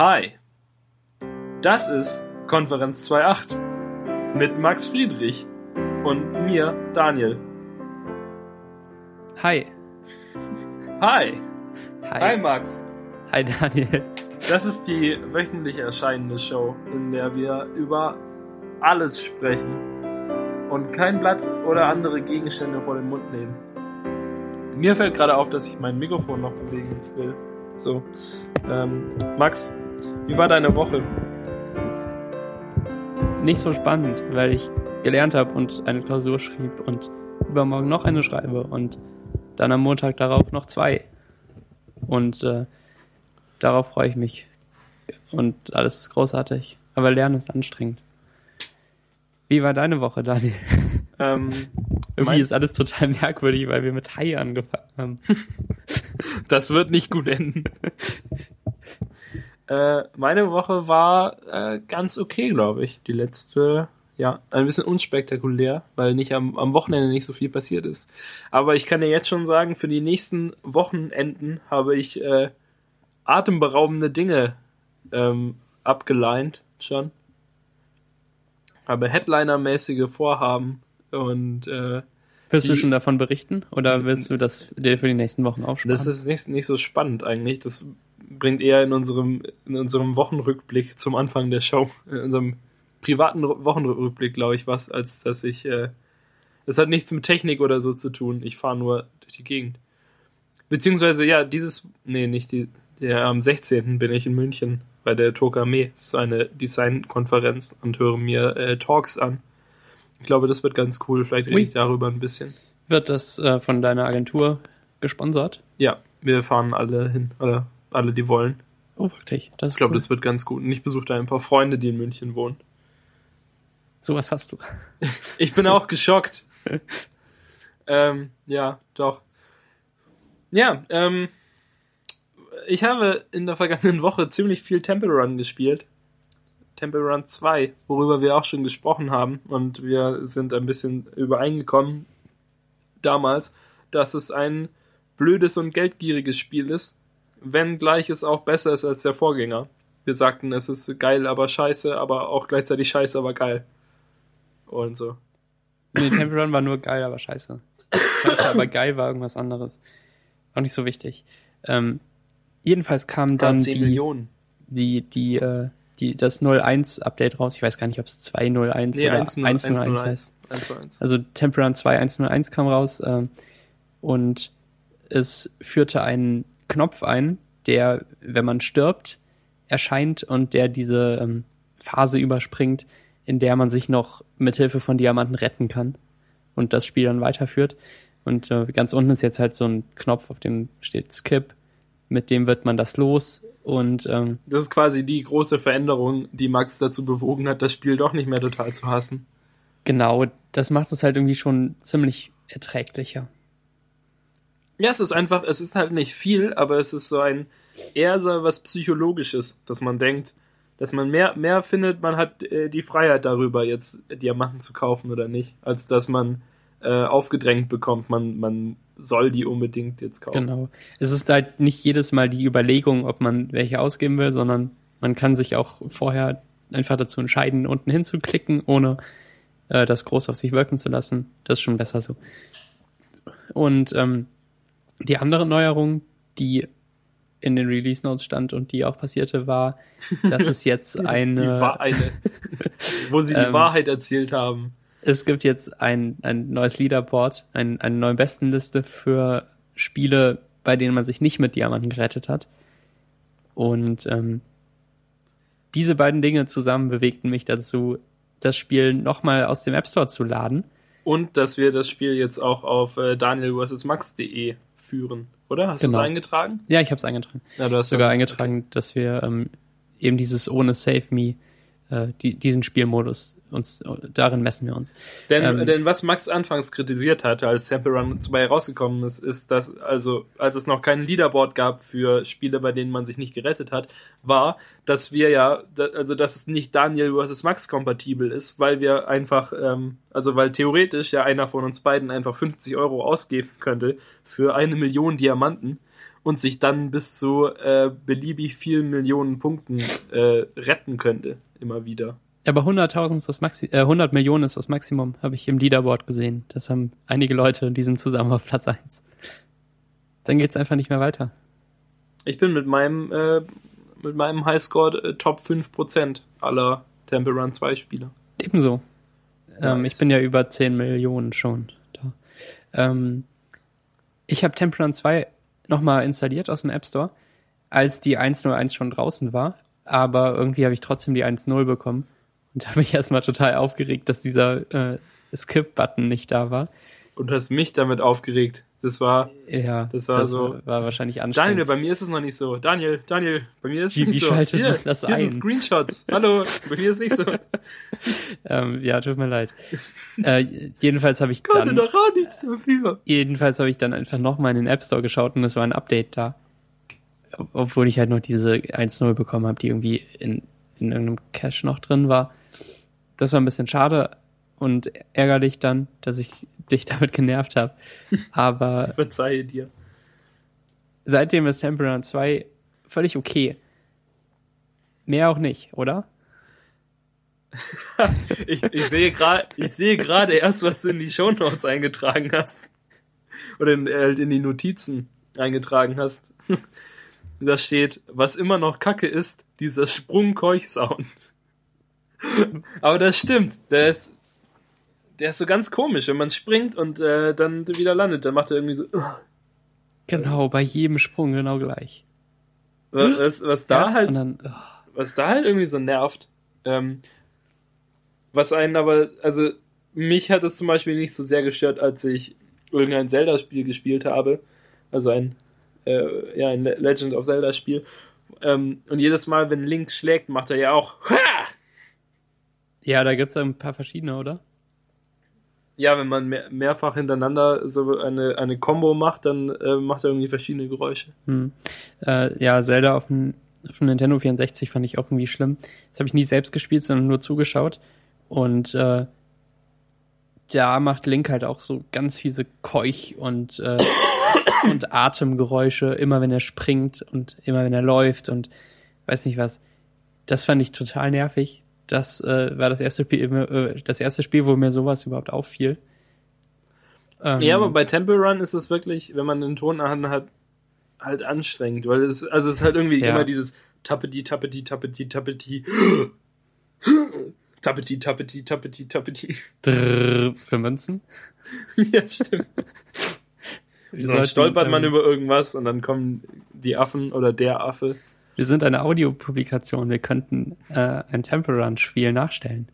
Hi, das ist Konferenz 2.8 mit Max Friedrich und mir, Daniel. Hi. Hi. Hi. Hi, Max. Hi Daniel. Das ist die wöchentlich erscheinende Show, in der wir über alles sprechen und kein Blatt oder andere Gegenstände vor den Mund nehmen. Mir fällt gerade auf, dass ich mein Mikrofon noch bewegen will. So. Ähm, Max, wie war deine Woche? Nicht so spannend, weil ich gelernt habe und eine Klausur schrieb und übermorgen noch eine schreibe und dann am Montag darauf noch zwei. Und äh, darauf freue ich mich. Und alles ist großartig. Aber Lernen ist anstrengend. Wie war deine Woche, Daniel? Ähm, Irgendwie Mein- ist alles total merkwürdig, weil wir mit Hai angefangen haben. das wird nicht gut enden. äh, meine Woche war äh, ganz okay, glaube ich. Die letzte, ja, ein bisschen unspektakulär, weil nicht am, am Wochenende nicht so viel passiert ist. Aber ich kann dir jetzt schon sagen, für die nächsten Wochenenden habe ich äh, atemberaubende Dinge ähm, abgeleint schon. Habe Headliner-mäßige Vorhaben und äh, Willst du schon davon berichten oder willst du das dir für die nächsten Wochen aufsparen? Das ist nicht, nicht so spannend eigentlich. Das bringt eher in unserem, in unserem Wochenrückblick zum Anfang der Show, in unserem privaten Wochenrückblick, glaube ich, was, als dass ich. Äh, das hat nichts mit Technik oder so zu tun. Ich fahre nur durch die Gegend. Beziehungsweise, ja, dieses. Nee, nicht die. Der am 16. bin ich in München bei der Tokame. Das ist eine Designkonferenz und höre mir äh, Talks an. Ich glaube, das wird ganz cool. Vielleicht rede ich darüber ein bisschen. Wird das äh, von deiner Agentur gesponsert? Ja, wir fahren alle hin. Oder alle, die wollen. Oh, wirklich? Das Ich glaube, cool. das wird ganz gut. Und ich besuche da ein paar Freunde, die in München wohnen. Sowas hast du. Ich bin auch geschockt. ähm, ja, doch. Ja, ähm, ich habe in der vergangenen Woche ziemlich viel Temple Run gespielt. Temple Run 2, worüber wir auch schon gesprochen haben. Und wir sind ein bisschen übereingekommen damals, dass es ein blödes und geldgieriges Spiel ist, wenngleich es auch besser ist als der Vorgänger. Wir sagten, es ist geil, aber scheiße, aber auch gleichzeitig scheiße, aber geil. Und so. Nee, Temple Run war nur geil, aber scheiße. Scheiße, aber geil war irgendwas anderes. Auch nicht so wichtig. Ähm, jedenfalls kam dann 10 die, Millionen. die, die, äh, die, das 01-Update raus. Ich weiß gar nicht, ob es 201 Nee, oder 1 101 heißt. 1 zu 1. Also Temple Run 2 101 kam raus ähm, und es führte einen Knopf ein, der, wenn man stirbt, erscheint und der diese ähm, Phase überspringt, in der man sich noch mit Hilfe von Diamanten retten kann und das Spiel dann weiterführt. Und äh, ganz unten ist jetzt halt so ein Knopf, auf dem steht Skip. Mit dem wird man das los und ähm, Das ist quasi die große Veränderung, die Max dazu bewogen hat, das Spiel doch nicht mehr total zu hassen. genau, das macht es halt irgendwie schon ziemlich erträglicher. Ja, es ist einfach, es ist halt nicht viel, aber es ist so ein eher so was Psychologisches, dass man denkt, dass man mehr, mehr findet, man hat äh, die Freiheit darüber, jetzt Diamanten zu kaufen oder nicht, als dass man äh, aufgedrängt bekommt, man, man soll die unbedingt jetzt kaufen. Genau. Es ist halt nicht jedes Mal die Überlegung, ob man welche ausgeben will, sondern man kann sich auch vorher einfach dazu entscheiden, unten hinzuklicken, ohne äh, das groß auf sich wirken zu lassen. Das ist schon besser so. Und ähm, die andere Neuerung, die in den Release Notes stand und die auch passierte, war, dass es jetzt Die eine, war eine, wo sie die Ähm, Wahrheit erzählt haben. Es gibt jetzt ein, ein neues Leaderboard, ein, eine neue Bestenliste für Spiele, bei denen man sich nicht mit Diamanten gerettet hat. Und ähm, diese beiden Dinge zusammen bewegten mich dazu, das Spiel nochmal aus dem App Store zu laden. Und dass wir das Spiel jetzt auch auf äh, daniel vs. max.de führen, oder? Hast du Genau. es eingetragen? Ja, ich habe es eingetragen. Ja, du hast Sogar eingetragen, dass wir ähm, eben dieses ohne Save Me, äh, die, diesen Spielmodus uns, darin messen wir uns. Denn, Ähm, denn was Max anfangs kritisiert hatte, als Sample Run 2 rausgekommen ist, ist, dass, also, als es noch kein Leaderboard gab für Spiele, bei denen man sich nicht gerettet hat, war, dass wir ja, also, dass es nicht Daniel vs. Max kompatibel ist, weil wir einfach, ähm, also, weil theoretisch ja einer von uns beiden einfach 50 Euro ausgeben könnte für eine Million Diamanten und sich dann bis zu äh, beliebig vielen Millionen Punkten äh, retten könnte, immer wieder. Aber 100.000 ist das Maxi äh, 100 Millionen ist das Maximum, habe ich im Leaderboard gesehen. Das haben einige Leute, die sind zusammen auf Platz 1. Dann geht's einfach nicht mehr weiter. Ich bin mit meinem, äh, mit meinem Highscore äh, Top 5% aller Temple Run 2 Spieler. Ebenso. Ähm, Nice. ich bin ja über 10 Millionen schon da. Ähm, ich habe Temple Run 2 nochmal installiert aus dem App Store, als die 101 schon draußen war. Aber irgendwie habe ich trotzdem die 1.0 bekommen und habe mich erstmal total aufgeregt, dass dieser äh, Skip-Button nicht da war. Und hast mich damit aufgeregt. Das war, Ja, Das war so- War, war wahrscheinlich anstrengend. Daniel, bei mir ist es noch nicht so. Daniel, Daniel, bei mir ist es nicht so. hier, das hier ein? sind Screenshots. Hallo, bei mir ist es nicht so. Ähm, ja, tut mir leid. äh, jedenfalls habe ich Konnte dann, doch auch nichts dafür. jedenfalls habe ich dann einfach nochmal in den App Store geschaut und es war ein Update da. Ob- Obwohl ich halt noch diese 1.0 bekommen habe, die irgendwie in, in irgendeinem Cache noch drin war. Das war ein bisschen schade und ärgerlich dann, dass ich dich damit genervt habe. Aber Verzeihe dir. seitdem ist Temple Run 2 völlig okay. Mehr auch nicht, oder? Ich, ich sehe gerade, ich sehe gerade erst, was du in die Shownotes eingetragen hast. Oder in, äh, in die Notizen eingetragen hast. Da steht, was immer noch Kacke ist, dieser Sprung-Keuch-Sound. Aber das stimmt. Der ist, der ist so ganz komisch, wenn man springt und äh, dann wieder landet. Dann macht er irgendwie so. Genau, bei jedem Sprung genau gleich. Was, was da Erst halt dann, oh. was da halt irgendwie so nervt, ähm, was einen aber, also mich hat es zum Beispiel nicht so sehr gestört, als ich irgendein Zelda-Spiel gespielt habe, also ein, äh, ja, ein Le- Legend of Zelda-Spiel, ähm, und jedes Mal, wenn Link schlägt, macht er ja auch! Ja, da gibt's ja ein paar verschiedene, oder? ja, wenn man mehr, mehrfach hintereinander so eine, eine Combo macht, dann äh, macht er irgendwie verschiedene Geräusche. Hm. Äh, ja, Zelda auf dem, auf dem Nintendo 64 fand ich auch irgendwie schlimm. Das habe ich nie selbst gespielt, sondern nur zugeschaut. Und äh, da macht Link halt auch so ganz fiese Keuch und, äh, und Atemgeräusche, immer wenn er springt und immer wenn er läuft und weiß nicht was. Das fand ich total nervig. Das äh, war das erste Spiel, äh, das erste Spiel, wo mir sowas überhaupt auffiel. Ähm, Ja, aber bei Temple Run ist es wirklich, wenn man den Ton an hat, halt anstrengend, weil es, also es ist halt irgendwie Ja. immer dieses Tappeti, Tappeti, Tappeti, Tappeti, Tappeti, Tappeti, Tappeti, Tappeti. drrr, für Münzen. ja, stimmt. Wir Dann stolpert man ähm, über irgendwas und dann kommen die Affen oder der Affe. Wir sind eine Audiopublikation. Wir könnten äh, ein Temple Run Spiel nachstellen.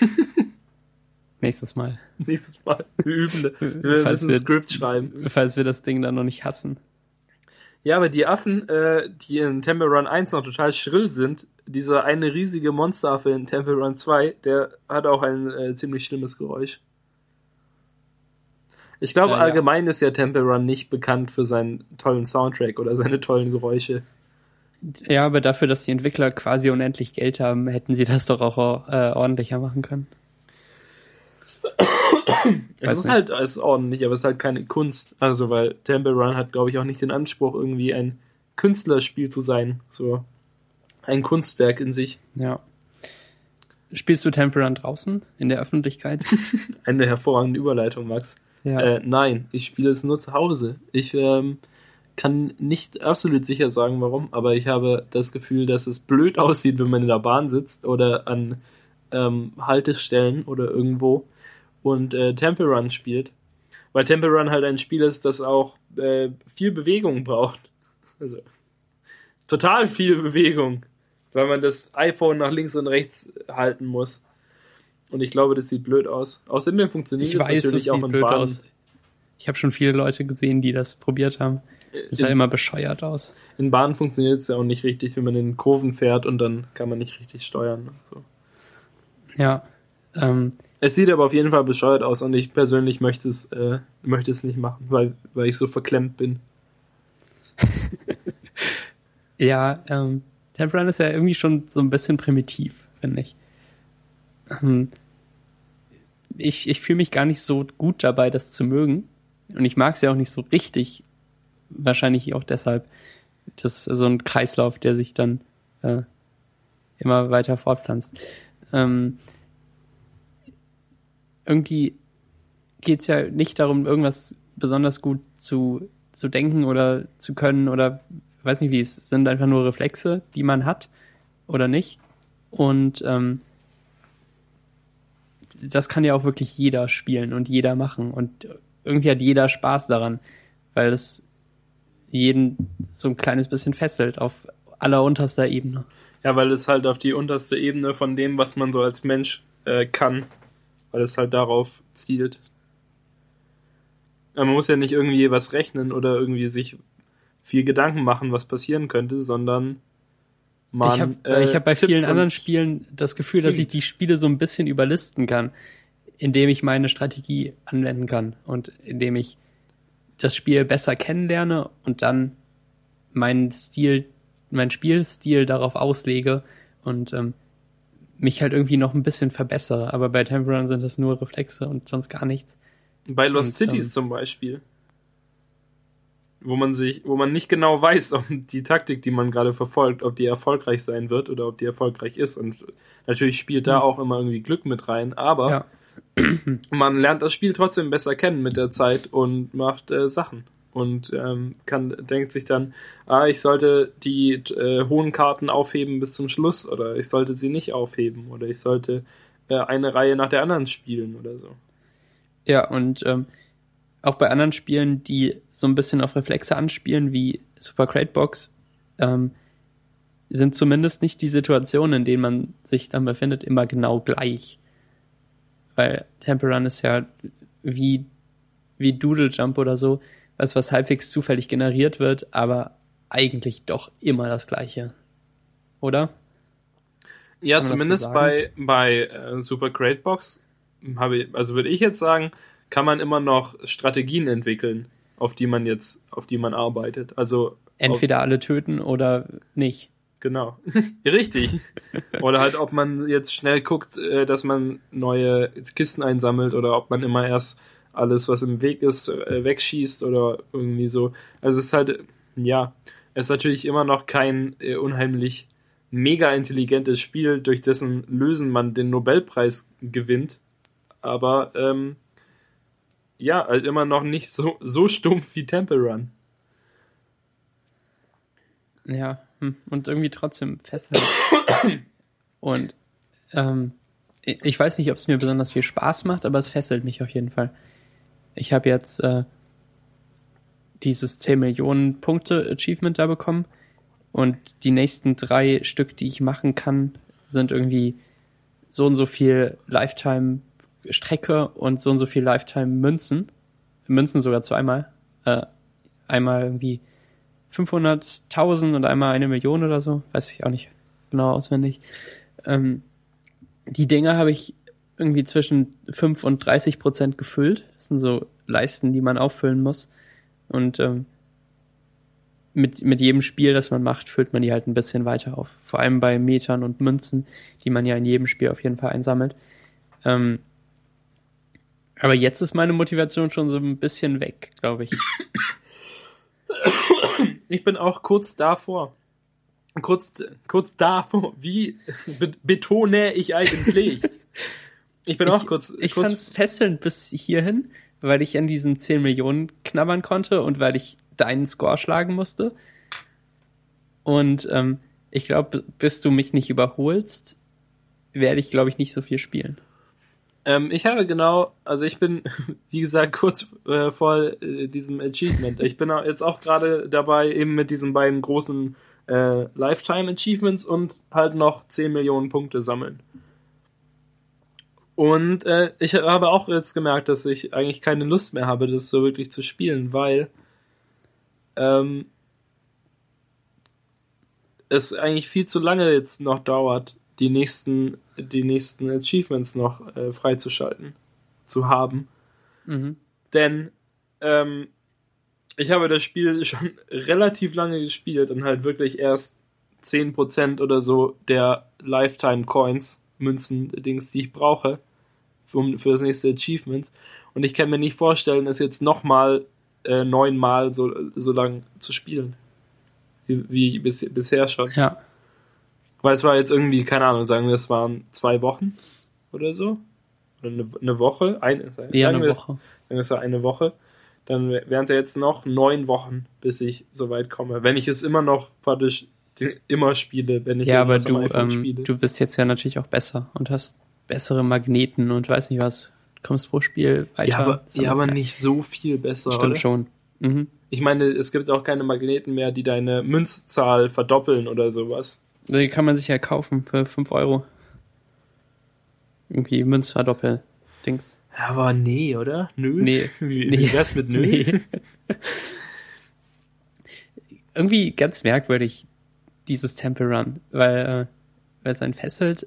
Nächstes Mal. Nächstes Mal. Wir üben. Wir Falls müssen wir- ein Skript schreiben. Falls wir das Ding dann noch nicht hassen. Ja, aber die Affen, äh, die in Temple Run 1 noch total schrill sind, dieser eine riesige Monsteraffe in Temple Run 2, der hat auch ein äh, ziemlich schlimmes Geräusch. Ich glaube, Äh, ja. allgemein ist ja Temple Run nicht bekannt für seinen tollen Soundtrack oder seine tollen Geräusche. Ja, aber dafür, dass die Entwickler quasi unendlich Geld haben, hätten sie das doch auch äh, ordentlicher machen können. Es ist nicht. halt es ist ordentlich, aber es ist halt keine Kunst. Also, weil Temple Run hat, glaube ich, auch nicht den Anspruch, irgendwie ein Künstlerspiel zu sein. So ein Kunstwerk in sich. Ja. Spielst du Temple Run draußen in der Öffentlichkeit? Eine hervorragende Überleitung, Max. Ja. Äh, nein, ich spiele es nur zu Hause. Ich ähm, kann nicht absolut sicher sagen, warum, aber ich habe das Gefühl, dass es blöd aussieht, wenn man in der Bahn sitzt oder an ähm, Haltestellen oder irgendwo und äh, Temple Run spielt. Weil Temple Run halt ein Spiel ist, das auch äh, viel Bewegung braucht. Also total viel Bewegung, weil man das iPhone nach links und rechts halten muss. Und ich glaube, das sieht blöd aus. Außerdem funktioniert ich es weiß, natürlich es auch in blöd Bahnen. aus. Ich habe schon viele Leute gesehen, die das probiert haben. Das sah in, immer bescheuert aus. in Bahnen funktioniert es ja auch nicht richtig, wenn man in Kurven fährt und dann kann man nicht richtig steuern. So. Ja. Ähm, Es sieht aber auf jeden Fall bescheuert aus und ich persönlich möchte es, äh, möchte es nicht machen, weil, weil ich so verklemmt bin. Ja, ähm, Temple Run ist ja irgendwie schon so ein bisschen primitiv, finde ich. Ähm, ich ich fühle mich gar nicht so gut dabei, das zu mögen. Und ich mag es ja auch nicht so richtig, wahrscheinlich auch deshalb. Das ist so ein Kreislauf, der sich dann äh, immer weiter fortpflanzt. Ähm, irgendwie geht's ja nicht darum, irgendwas besonders gut zu, zu denken oder zu können oder weiß nicht wie, es sind einfach nur Reflexe, die man hat oder nicht. Und ähm, das kann ja auch wirklich jeder spielen und jeder machen. Und irgendwie hat jeder Spaß daran, weil es jeden so ein kleines bisschen fesselt auf allerunterster Ebene. Ja, weil es halt auf die unterste Ebene von dem, was man so als Mensch äh, kann, weil es halt darauf zielt. Man muss ja nicht irgendwie was rechnen oder irgendwie sich viel Gedanken machen, was passieren könnte, sondern man. Ich habe äh, hab bei vielen anderen Spielen das Gefühl, dass ich die Spiele so ein bisschen überlisten kann, indem ich meine Strategie anwenden kann und indem ich das Spiel besser kennenlerne und dann meinen Stil, meinen Spielstil darauf auslege und ähm, mich halt irgendwie noch ein bisschen verbessere. Aber bei Temple Run sind das nur Reflexe und sonst gar nichts. Bei Lost und, Cities ähm, zum Beispiel. Wo man sich, wo man nicht genau weiß, ob die Taktik, die man gerade verfolgt, ob die erfolgreich sein wird oder ob die erfolgreich ist. Und natürlich spielt da mhm. auch immer irgendwie Glück mit rein, aber ja. man lernt das Spiel trotzdem besser kennen mit der Zeit und macht äh, Sachen und ähm, kann denkt sich dann, ah, ich sollte die äh, hohen Karten aufheben bis zum Schluss oder ich sollte sie nicht aufheben oder ich sollte äh, eine Reihe nach der anderen spielen oder so. Ja, und ähm, auch bei anderen Spielen, die so ein bisschen auf Reflexe anspielen, wie Super Crate Box, ähm, sind zumindest nicht die Situationen, in denen man sich dann befindet, immer genau gleich. Weil Temple Run ist ja wie, wie Doodle Jump oder so, was, was halbwegs zufällig generiert wird, aber eigentlich doch immer das Gleiche. Oder? Ja, zumindest bei, bei äh, Super Great Box habe ich, also würde ich jetzt sagen, kann man immer noch Strategien entwickeln, auf die man jetzt, auf die man arbeitet. Also entweder alle töten oder nicht. Genau. Richtig. oder halt, ob man jetzt schnell guckt, äh, dass man neue Kisten einsammelt oder ob man immer erst alles, was im Weg ist, äh, wegschießt oder irgendwie so. Also es ist halt, ja, es ist natürlich immer noch kein äh, unheimlich mega intelligentes Spiel, durch dessen Lösen man den Nobelpreis gewinnt. Aber ähm, ja, halt immer noch nicht so, so stumpf wie Temple Run. Ja, hm, und irgendwie trotzdem festhalten. und ähm, ich weiß nicht, ob es mir besonders viel Spaß macht, aber es fesselt mich auf jeden Fall. Ich habe jetzt äh, dieses 10 Millionen Punkte Achievement da bekommen und die nächsten drei Stück, die ich machen kann, sind irgendwie so und so viel Lifetime Strecke und so und so viel Lifetime Münzen. Münzen sogar zweimal. Äh, einmal irgendwie 500.000 und einmal eine Million oder so. Weiß ich auch nicht genau auswendig. Ähm, die Dinger habe ich irgendwie zwischen 5 und 30 Prozent gefüllt. Das sind so Leisten, die man auffüllen muss. Und ähm, mit, mit jedem Spiel, das man macht, füllt man die halt ein bisschen weiter auf. Vor allem bei Metern und Münzen, die man ja in jedem Spiel auf jeden Fall einsammelt. Ähm, aber jetzt ist meine Motivation schon so ein bisschen weg, glaube ich. Ich bin auch kurz davor. Kurz, kurz davor. Wie betone ich eigentlich? Ich bin ich, auch kurz. Ich kurz fand's fesselnd bis hierhin, weil ich an diesen 10 Millionen knabbern konnte und weil ich deinen Score schlagen musste. Und ähm, ich glaube, bis du mich nicht überholst, werde ich, glaube ich, nicht so viel spielen. Ähm, ich habe genau, also ich bin, wie gesagt, kurz äh, vor äh, diesem Achievement. Ich bin jetzt auch gerade dabei, eben mit diesen beiden großen äh, Lifetime Achievements und halt noch 10 Millionen Punkte sammeln. Und äh, ich habe auch jetzt gemerkt, dass ich eigentlich keine Lust mehr habe, das so wirklich zu spielen, weil ähm, es eigentlich viel zu lange jetzt noch dauert, die nächsten, die nächsten Achievements noch äh, freizuschalten, zu haben. Mhm. Denn ähm, ich habe das Spiel schon relativ lange gespielt und halt wirklich erst 10% oder so der Lifetime Coins Münzen-Dings, die ich brauche für, für das nächste Achievement. Und ich kann mir nicht vorstellen, es jetzt nochmal äh, neunmal so, so lang zu spielen. Wie, wie bis, bisher schon. Ja. Weil es war jetzt irgendwie, keine Ahnung, sagen wir, es waren zwei Wochen oder so. Oder eine, eine Woche. Eine, sagen Eher eine wir, Woche. Sagen wir, es war eine Woche. Dann wären es ja jetzt noch neun Wochen, bis ich so weit komme. Wenn ich es immer noch praktisch immer spiele, wenn ich Ja, aber du, ähm, spiele. du bist jetzt ja natürlich auch besser und hast bessere Magneten und weiß nicht was. Kommst pro Spiel weiter. ja, aber, ja, aber nicht so viel besser. Stimmt oder? schon. Mhm. Ich meine, es gibt auch keine Magneten mehr, die deine Münzzahl verdoppeln oder sowas. Die kann man sich ja kaufen für 5 Euro. Irgendwie Münzverdoppel-Dings. Aber nee, oder? Nö. Nee. Wie, Nee. wie wär's mit nö? Nee. Irgendwie ganz merkwürdig, dieses Temple Run, weil, äh, weil es einen fesselt,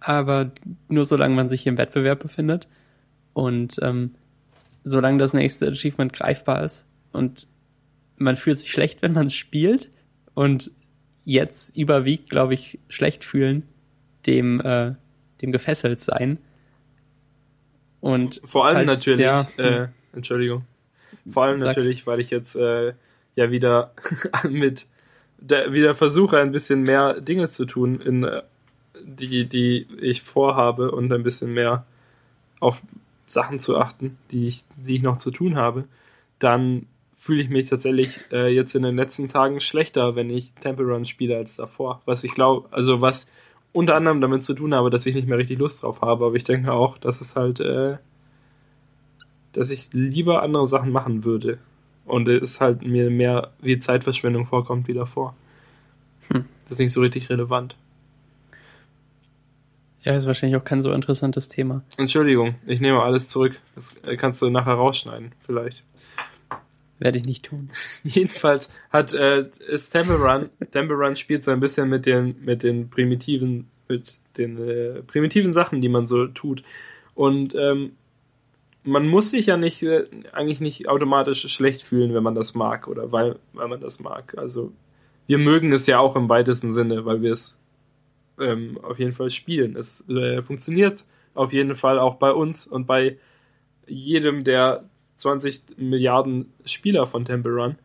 aber nur solange man sich im Wettbewerb befindet und ähm, solange das nächste Achievement greifbar ist und man fühlt sich schlecht, wenn man es spielt und jetzt überwiegt, glaube ich, schlecht fühlen dem, äh, dem gefesselt sein. Und Vor allem falls natürlich, der- äh, Entschuldigung. Vor allem Sag. natürlich, weil ich jetzt äh, ja wieder mit der, wieder versuche, ein bisschen mehr Dinge zu tun, in, äh, die, die ich vorhabe und ein bisschen mehr auf Sachen zu achten, die ich, die ich noch zu tun habe, dann fühle ich mich tatsächlich äh, jetzt in den letzten Tagen schlechter, wenn ich Temple Run spiele als davor. Was ich glaube, also was unter anderem damit zu tun habe, dass ich nicht mehr richtig Lust drauf habe, aber ich denke auch, dass es halt, äh, dass ich lieber andere Sachen machen würde. Und es halt mir mehr wie Zeitverschwendung vorkommt wie davor. Hm. Das ist nicht so richtig relevant. Ja, ist wahrscheinlich auch kein so interessantes Thema. Entschuldigung, ich nehme alles zurück. Das äh, kannst du nachher rausschneiden, vielleicht. Werde ich nicht tun. Jedenfalls hat äh, ist Temple Run, spielt so ein bisschen mit den mit den primitiven mit den äh, primitiven Sachen, die man so tut. Und ähm, man muss sich ja nicht äh, eigentlich nicht automatisch schlecht fühlen, wenn man das mag oder weil weil man das mag. Also wir mögen es ja auch im weitesten Sinne, weil wir es ähm, auf jeden Fall spielen. Es äh, funktioniert auf jeden Fall auch bei uns und bei jedem der 20 Milliarden Spieler von Temple Run.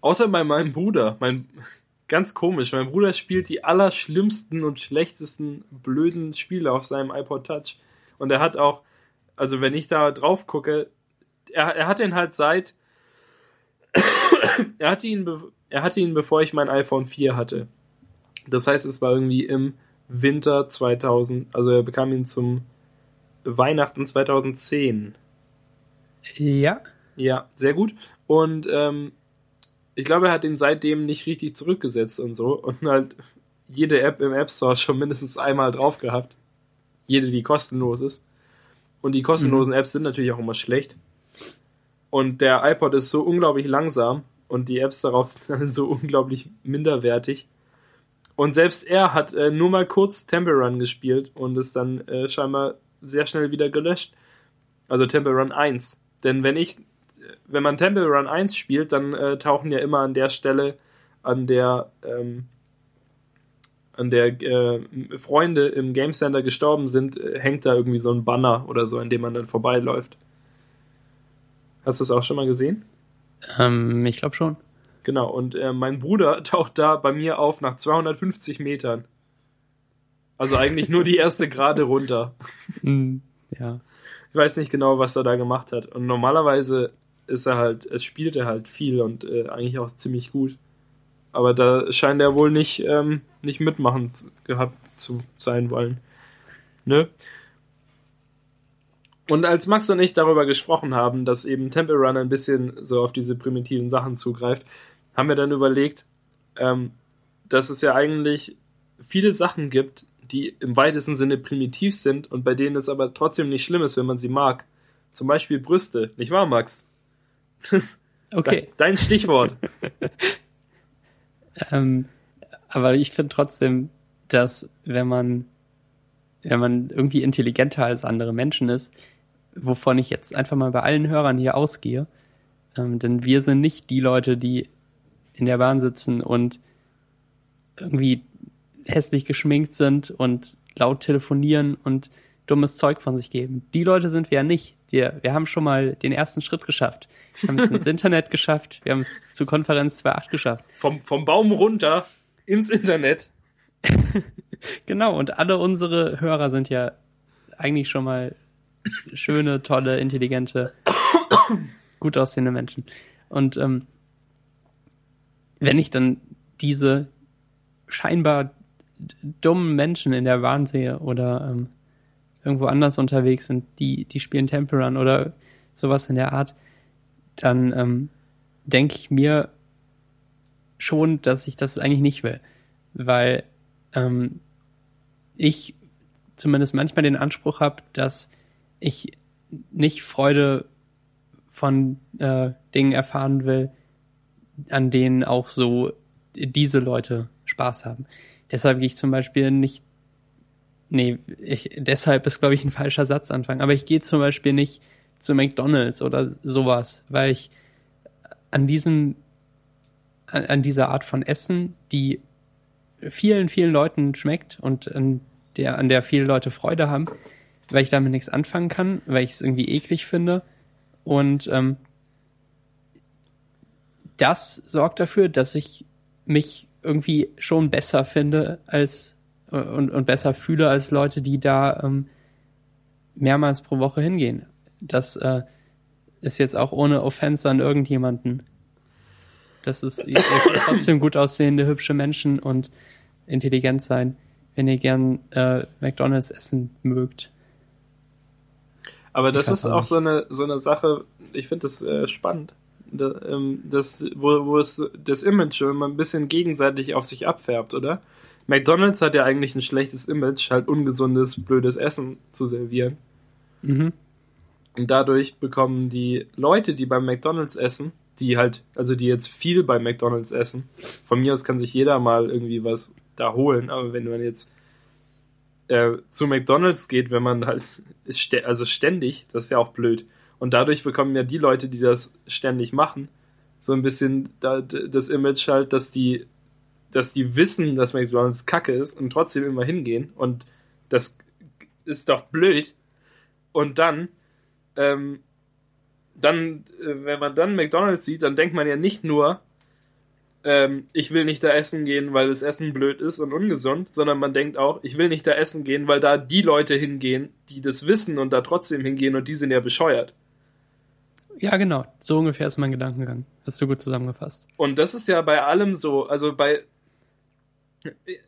Außer bei meinem Bruder. Mein, ganz komisch. Mein Bruder spielt die allerschlimmsten und schlechtesten blöden Spiele auf seinem iPod Touch. Und er hat auch, also wenn ich da drauf gucke, er, er hat den halt seit, er hatte ihn, er hatte ihn bevor ich mein iPhone 4 hatte. Das heißt, es war irgendwie im Winter 2000, also er bekam ihn zum Weihnachten 2010. Ja. Ja, sehr gut. Und ähm, ich glaube, er hat ihn seitdem nicht richtig zurückgesetzt und so und halt jede App im App Store schon mindestens einmal drauf gehabt. Jede, die kostenlos ist. Und die kostenlosen Apps sind natürlich auch immer schlecht. Und der iPod ist so unglaublich langsam und die Apps darauf sind dann so unglaublich minderwertig. Und selbst er hat äh, nur mal kurz Temple Run gespielt und ist dann äh, scheinbar sehr schnell wieder gelöscht. Also Temple Run 1. Denn wenn ich, wenn man Temple Run 1 spielt, dann äh, tauchen ja immer an der Stelle, an der, ähm, an der äh, Freunde im Game Center gestorben sind, äh, hängt da irgendwie so ein Banner oder so, an dem man dann vorbeiläuft. Hast du es auch schon mal gesehen? Ähm, ich glaube schon. Genau, und äh, mein Bruder taucht da bei mir auf nach 250 Metern. Also eigentlich nur die erste Gerade runter. Hm, ja. Ich weiß nicht genau, was er da gemacht hat. Und normalerweise ist er halt, es spielt er halt viel und äh, eigentlich auch ziemlich gut. Aber da scheint er wohl nicht, ähm, nicht mitmachen gehabt zu sein wollen. Ne? Und als Max und ich darüber gesprochen haben, dass eben Temple Run ein bisschen so auf diese primitiven Sachen zugreift, haben wir dann überlegt, ähm, dass es ja eigentlich viele Sachen gibt, die im weitesten Sinne primitiv sind und bei denen es aber trotzdem nicht schlimm ist, wenn man sie mag. Zum Beispiel Brüste, nicht wahr, Max? Okay. Dein Stichwort. Ähm, aber ich finde trotzdem, dass wenn man, wenn man irgendwie intelligenter als andere Menschen ist, wovon ich jetzt einfach mal bei allen Hörern hier ausgehe, ähm, denn wir sind nicht die Leute, die in der Bahn sitzen und irgendwie hässlich geschminkt sind und laut telefonieren und dummes Zeug von sich geben. Die Leute sind wir ja nicht. Wir, wir haben schon mal den ersten Schritt geschafft. Wir haben es ins Internet geschafft. Wir haben es zu Konferenz 2.8 geschafft. Vom, vom Baum runter ins Internet. genau, und alle unsere Hörer sind ja eigentlich schon mal schöne, tolle, intelligente, gut aussehende Menschen. Und ähm, wenn ich dann diese scheinbar dummen Menschen in der Bahn sehe oder ähm, irgendwo anders unterwegs und die, die spielen Temple Run oder sowas in der Art, dann ähm, denke ich mir schon, dass ich das eigentlich nicht will. Weil ähm, ich zumindest manchmal den Anspruch habe, dass ich nicht Freude von äh, Dingen erfahren will, an denen auch so diese Leute Spaß haben. Deshalb gehe ich zum Beispiel nicht, nee, ich, deshalb ist glaube ich ein falscher Satzanfang, aber ich gehe zum Beispiel nicht zu McDonalds oder sowas, weil ich an diesem, an, an dieser Art von Essen, die vielen, vielen Leuten schmeckt und an der, an der viele Leute Freude haben, weil ich damit nichts anfangen kann, weil ich es irgendwie eklig finde. Und ähm, das sorgt dafür, dass ich mich irgendwie schon besser finde als und, und besser fühle als Leute, die da ähm, mehrmals pro Woche hingehen. Das äh, ist jetzt auch ohne Offense an irgendjemanden. Das ist ihr könnt trotzdem gut aussehende, hübsche Menschen und intelligent sein, wenn ihr gern äh, McDonalds essen mögt. Aber das ist auch so eine, so eine Sache, ich finde das äh, spannend. Ähm, das, wo, wo es das Image immer ein bisschen gegenseitig auf sich abfärbt, oder? McDonalds hat ja eigentlich ein schlechtes Image, halt ungesundes, blödes Essen zu servieren. Mhm. Und dadurch bekommen die Leute, die beim McDonalds essen, die halt, also die jetzt viel bei McDonalds essen, von mir aus kann sich jeder mal irgendwie was da holen, aber wenn man jetzt äh, zu McDonalds geht, wenn man halt, also ständig, das ist ja auch blöd. Und dadurch bekommen ja die Leute, die das ständig machen, so ein bisschen da, das Image halt, dass die, dass die wissen, dass McDonalds kacke ist und trotzdem immer hingehen. Und das ist doch blöd. Und dann, ähm, dann, äh, wenn man dann McDonalds sieht, dann denkt man ja nicht nur, ähm, ich will nicht da essen gehen, weil das Essen blöd ist und ungesund, sondern man denkt auch, ich will nicht da essen gehen, weil da die Leute hingehen, die das wissen und da trotzdem hingehen und die sind ja bescheuert. Ja, genau. So ungefähr ist mein Gedankengang. Hast du gut zusammengefasst. Und das ist ja bei allem so. Also bei.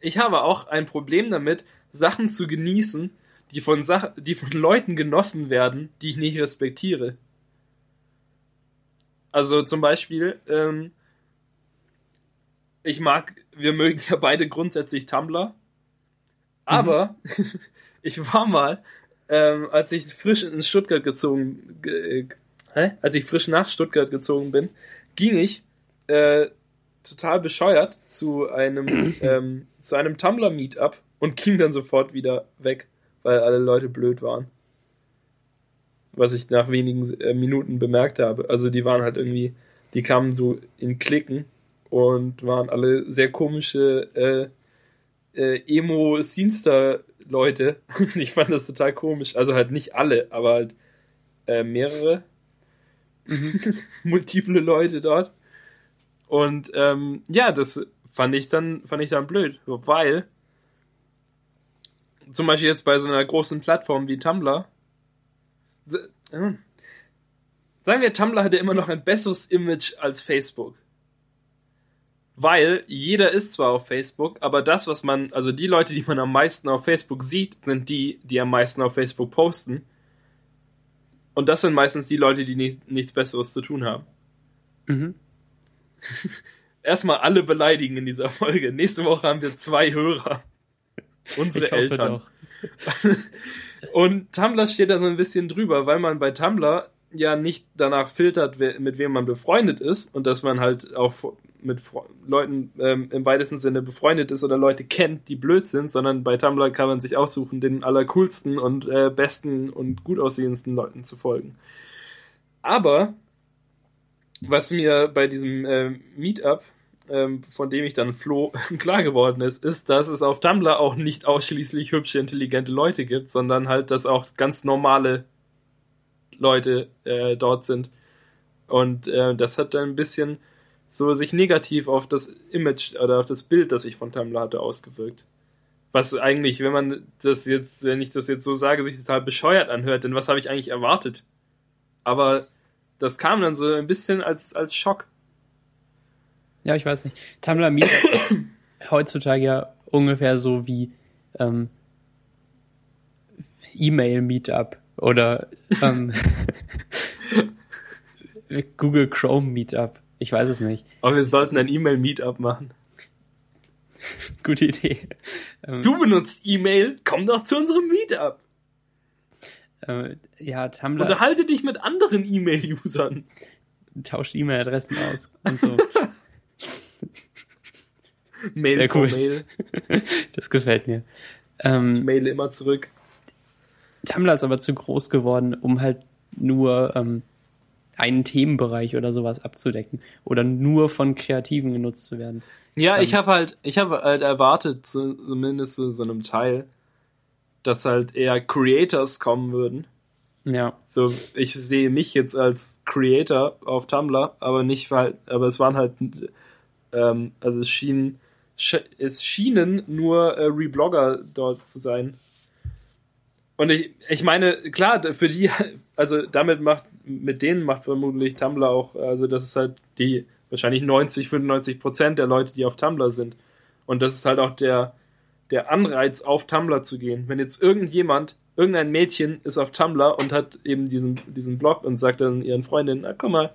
Ich habe auch ein Problem damit, Sachen zu genießen, die von, Sach die von Leuten genossen werden, die ich nicht respektiere. Also zum Beispiel, ähm, ich mag, wir mögen ja beide grundsätzlich Tumblr. Aber mhm. ich war mal, ähm, als ich frisch in Stuttgart gezogen, ge, hä? als ich frisch nach Stuttgart gezogen bin, ging ich äh, total bescheuert zu einem ähm, zu einem Tumblr Meetup und ging dann sofort wieder weg, weil alle Leute blöd waren. Was ich nach wenigen äh, Minuten bemerkt habe. Also die waren halt irgendwie, die kamen so in Klicken und waren alle sehr komische äh, äh, Emo-Scenester-Leute. ich fand das total komisch. Also halt nicht alle, aber halt äh, mehrere. Mhm. Multiple Leute dort. Und ähm, ja, das fand ich dann, fand ich dann blöd, weil zum Beispiel jetzt bei so einer großen Plattform wie Tumblr, äh, sagen wir, Tumblr hatte immer noch ein besseres Image als Facebook weil jeder ist zwar auf Facebook, aber das, was man, also die Leute, die man am meisten auf Facebook sieht, sind die, die am meisten auf Facebook posten. Und das sind meistens die Leute, die nicht, nichts Besseres zu tun haben. Mhm. Erstmal alle beleidigen in dieser Folge. Nächste Woche haben wir zwei Hörer. Unsere Eltern. Und Tumblr steht da so ein bisschen drüber, weil man bei Tumblr ja nicht danach filtert, mit wem man befreundet ist und dass man halt auch mit Fre Leuten ähm, im weitesten Sinne befreundet ist oder Leute kennt, die blöd sind, sondern bei Tumblr kann man sich aussuchen, den allercoolsten und äh, besten und gut aussehendsten Leuten zu folgen. Aber was mir bei diesem äh, Meetup ähm, von dem ich dann floh, klar geworden ist, ist, dass es auf Tumblr auch nicht ausschließlich hübsche, intelligente Leute gibt, sondern halt, dass auch ganz normale Leute äh, dort sind. Und äh, das hat dann ein bisschen so sich negativ auf das Image oder auf das Bild, das ich von Tumblr hatte, ausgewirkt. Was eigentlich, wenn man das jetzt, wenn ich das jetzt so sage, sich total bescheuert anhört, denn was habe ich eigentlich erwartet? Aber das kam dann so ein bisschen als, als Schock. Ja, ich weiß nicht. Tumblr Meet heutzutage ja ungefähr so wie ähm, E-Mail Meetup oder ähm, Google Chrome Meetup. Ich weiß es nicht. Aber wir sollten ein E-Mail-Meetup machen. Gute Idee. Ähm, du benutzt E-Mail, komm doch zu unserem Meetup. Äh, ja, Tumblr. Unterhalte dich mit anderen E-Mail-Usern. Tauscht E-Mail-Adressen aus und so. Mail Sehr cool. Mail. Das gefällt mir. Ich Ähm, maile immer zurück. Tumblr ist aber zu groß geworden, um halt nur ähm, einen Themenbereich oder sowas abzudecken oder nur von Kreativen genutzt zu werden. Ja, ich habe halt, ich habe halt erwartet, zu, zumindest zu so einem Teil, dass halt eher Creators kommen würden. Ja, So, ich sehe mich jetzt als Creator auf Tumblr, aber nicht halt, aber es waren halt, ähm, also es schien, sch, es schienen nur äh, Reblogger dort zu sein. Und ich, ich meine, klar, für die, also damit macht, mit denen macht vermutlich Tumblr auch, also das ist halt die wahrscheinlich 90, 95 Prozent der Leute, die auf Tumblr sind. Und das ist halt auch der, der Anreiz, auf Tumblr zu gehen. Wenn jetzt irgendjemand, irgendein Mädchen ist auf Tumblr und hat eben diesen, diesen Blog und sagt dann ihren Freundinnen, ah, guck mal,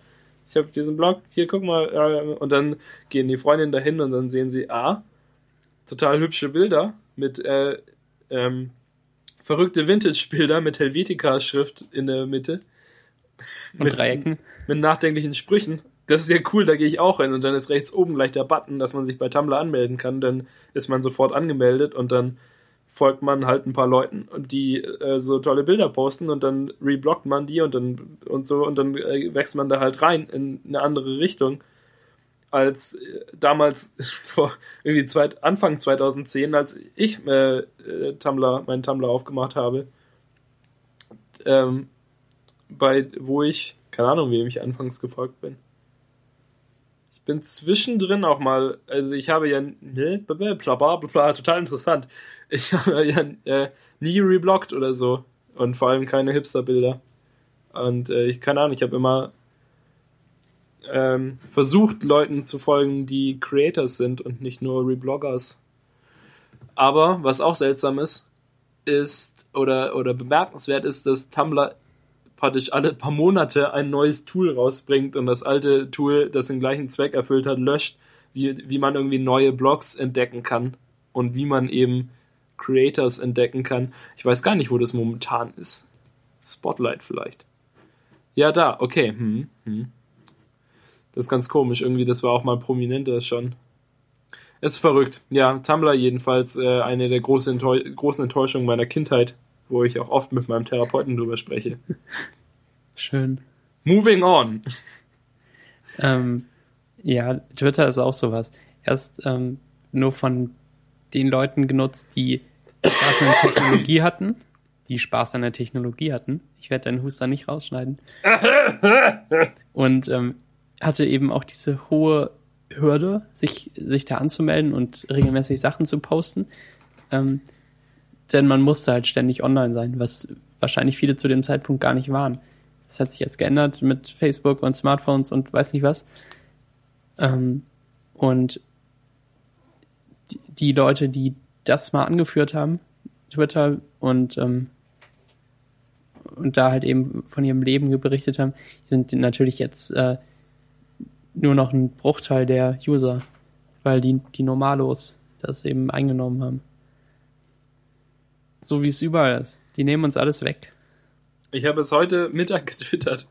ich habe diesen Blog, hier guck mal, und dann gehen die Freundinnen dahin und dann sehen sie, ah, total hübsche Bilder mit äh, ähm, verrückte Vintage-Bilder mit Helvetica-Schrift in der Mitte. und Dreiecken. Mit nachdenklichen Sprüchen. Das ist ja cool, da gehe ich auch hin und dann ist rechts oben gleich der Button, dass man sich bei Tumblr anmelden kann. Dann ist man sofort angemeldet und dann folgt man halt ein paar Leuten und die äh, so tolle Bilder posten und dann reblockt man die und dann und so und dann äh, wächst man da halt rein in eine andere Richtung als äh, damals vor irgendwie zwei, Anfang 2010, als ich äh, äh, Tumblr, meinen Tumblr aufgemacht habe, ähm, bei wo ich, keine Ahnung, wem ich anfangs gefolgt bin. Ich bin zwischendrin auch mal, also ich habe ja, ne, bla bla, bla total interessant. Ich habe ja äh, nie reblockt oder so und vor allem keine Hipster-Bilder. Und äh, ich keine Ahnung, ich habe immer ähm, versucht, Leuten zu folgen, die Creators sind und nicht nur Rebloggers. Aber was auch seltsam ist, ist oder, oder bemerkenswert ist, dass Tumblr praktisch alle paar Monate ein neues Tool rausbringt und das alte Tool, das den gleichen Zweck erfüllt hat, löscht, wie, wie man irgendwie neue Blogs entdecken kann und wie man eben Creators entdecken kann. Ich weiß gar nicht, wo das momentan ist. Spotlight vielleicht. Ja, da, okay. Hm, hm. Das ist ganz komisch. Irgendwie, das war auch mal prominenter schon. Es ist verrückt. Ja, Tumblr jedenfalls äh, eine der großen, Enttäu großen Enttäuschungen meiner Kindheit, wo ich auch oft mit meinem Therapeuten drüber spreche. Schön. Moving on. Ähm, ja, Twitter ist auch sowas. Erst ähm, nur von den Leuten genutzt, die Spaß an der Technologie hatten. Die Spaß an der Technologie hatten. Ich werde deinen Huster nicht rausschneiden. Und ähm, hatte eben auch diese hohe Hürde, sich, sich da anzumelden und regelmäßig Sachen zu posten. Ähm, denn man musste halt ständig online sein, was wahrscheinlich viele zu dem Zeitpunkt gar nicht waren. Das hat sich jetzt geändert mit Facebook und Smartphones und weiß nicht was. Ähm, und die, Leute, die das mal angeführt haben, Twitter und ähm, und da halt eben von ihrem Leben berichtet haben, die sind natürlich jetzt äh, nur noch ein Bruchteil der User, weil die, die Normalos das eben eingenommen haben. So wie es überall ist. Die nehmen uns alles weg. Ich habe es heute Mittag getwittert.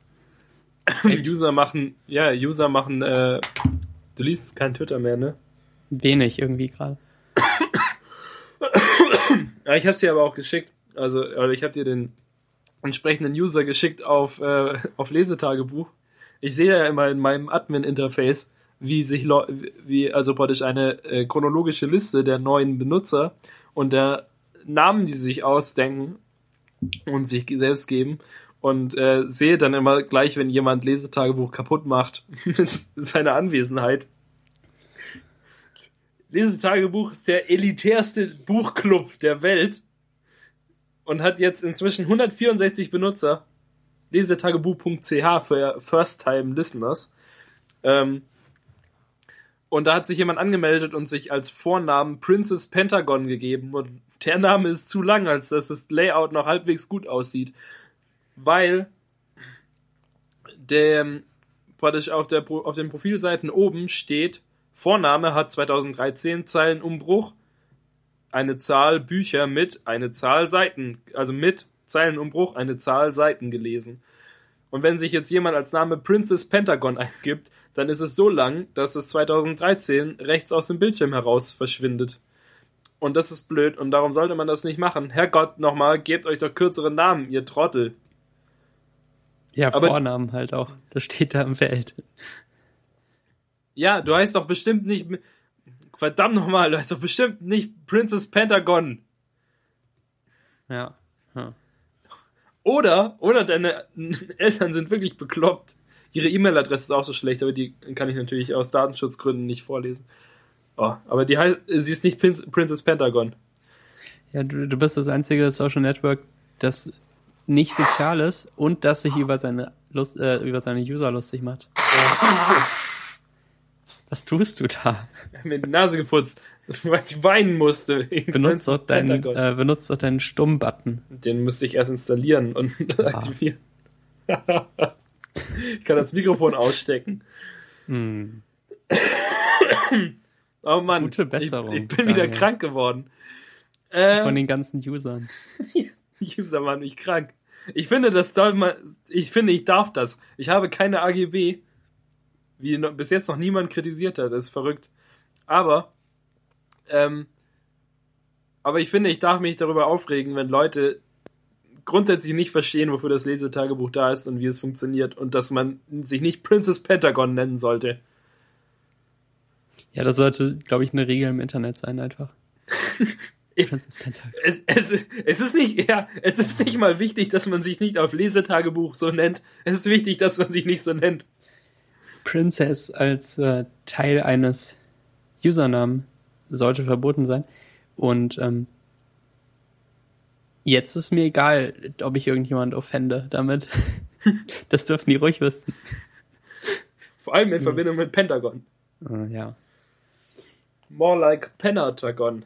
User machen, ja, User machen, äh, du liest kein Twitter mehr, ne? Wenig irgendwie gerade. Ja, ich habe es dir aber auch geschickt. Also, oder ich habe dir den entsprechenden User geschickt auf, äh, auf Lesetagebuch. Ich sehe ja immer in meinem Admin-Interface, wie sich wie also praktisch eine äh, chronologische Liste der neuen Benutzer und der Namen, die sie sich ausdenken und sich selbst geben und äh, sehe dann immer gleich, wenn jemand Lesetagebuch kaputt macht mit seiner Anwesenheit. Lesetagebuch ist der elitärste Buchclub der Welt und hat jetzt inzwischen 164 Benutzer. Lesetagebuch.ch für First-Time Listeners. Ähm, und da hat sich jemand angemeldet und sich als Vornamen Princess Pentagon gegeben. Und der Name ist zu lang, als dass das Layout noch halbwegs gut aussieht. Weil der praktisch auf, der, auf den Profilseiten oben steht, Vorname hat 2013 Zeilenumbruch, eine Zahl Bücher mit, eine Zahl Seiten, also mit Zeilenumbruch, eine Zahl Seiten gelesen. Und wenn sich jetzt jemand als Name Princess Pentagon eingibt, dann ist es so lang, dass es 2013 rechts aus dem Bildschirm heraus verschwindet. Und das ist blöd und darum sollte man das nicht machen. Herrgott, nochmal, gebt euch doch kürzere Namen, ihr Trottel. Ja, Aber- Vornamen halt auch. Das steht da im Feld. Ja, du heißt doch bestimmt nicht. Verdammt nochmal, du heißt doch bestimmt nicht Princess Pentagon. Ja. Hm. Oder, oder deine Eltern sind wirklich bekloppt. Ihre E-Mail-Adresse ist auch so schlecht, aber die kann ich natürlich aus Datenschutzgründen nicht vorlesen. Oh, aber die heißt, sie ist nicht Prinz, Princess Pentagon. Ja, du, du bist das einzige Social Network, das nicht sozial ist und das sich über seine Lust, äh, über seine User lustig macht. Was tust du da? Mir die Nase geputzt, weil ich weinen musste. Benutzt doch deinen, äh, benutzt doch deinen Stumm-Button. Den müsste ich erst installieren und Ah. aktivieren. ich kann das Mikrofon ausstecken. Hm. Oh Mann, Gute Besserung, Ich, ich bin wieder Daniel. krank geworden. Ähm, Von den ganzen Usern. User waren nicht krank. Ich finde, das soll man, ich finde, ich darf das. Ich habe keine AGB, wie noch, bis jetzt noch niemand kritisiert hat. Das ist verrückt. Aber, ähm, aber ich finde, ich darf mich darüber aufregen, wenn Leute grundsätzlich nicht verstehen, wofür das Lesetagebuch da ist und wie es funktioniert und dass man sich nicht Princess Pentagon nennen sollte. Ja, das sollte, glaube ich, eine Regel im Internet sein einfach. Princess Pentagon. Es, es, es ist nicht, ja, es ist nicht mal wichtig, dass man sich nicht auf Lesetagebuch so nennt. Es ist wichtig, dass man sich nicht so nennt. Princess als äh, Teil eines Usernamen sollte verboten sein. Und ähm, jetzt ist mir egal, ob ich irgendjemand offende damit. das dürfen die ruhig wissen. Vor allem in Verbindung mit Pentagon. Äh, ja. More like Pentagon.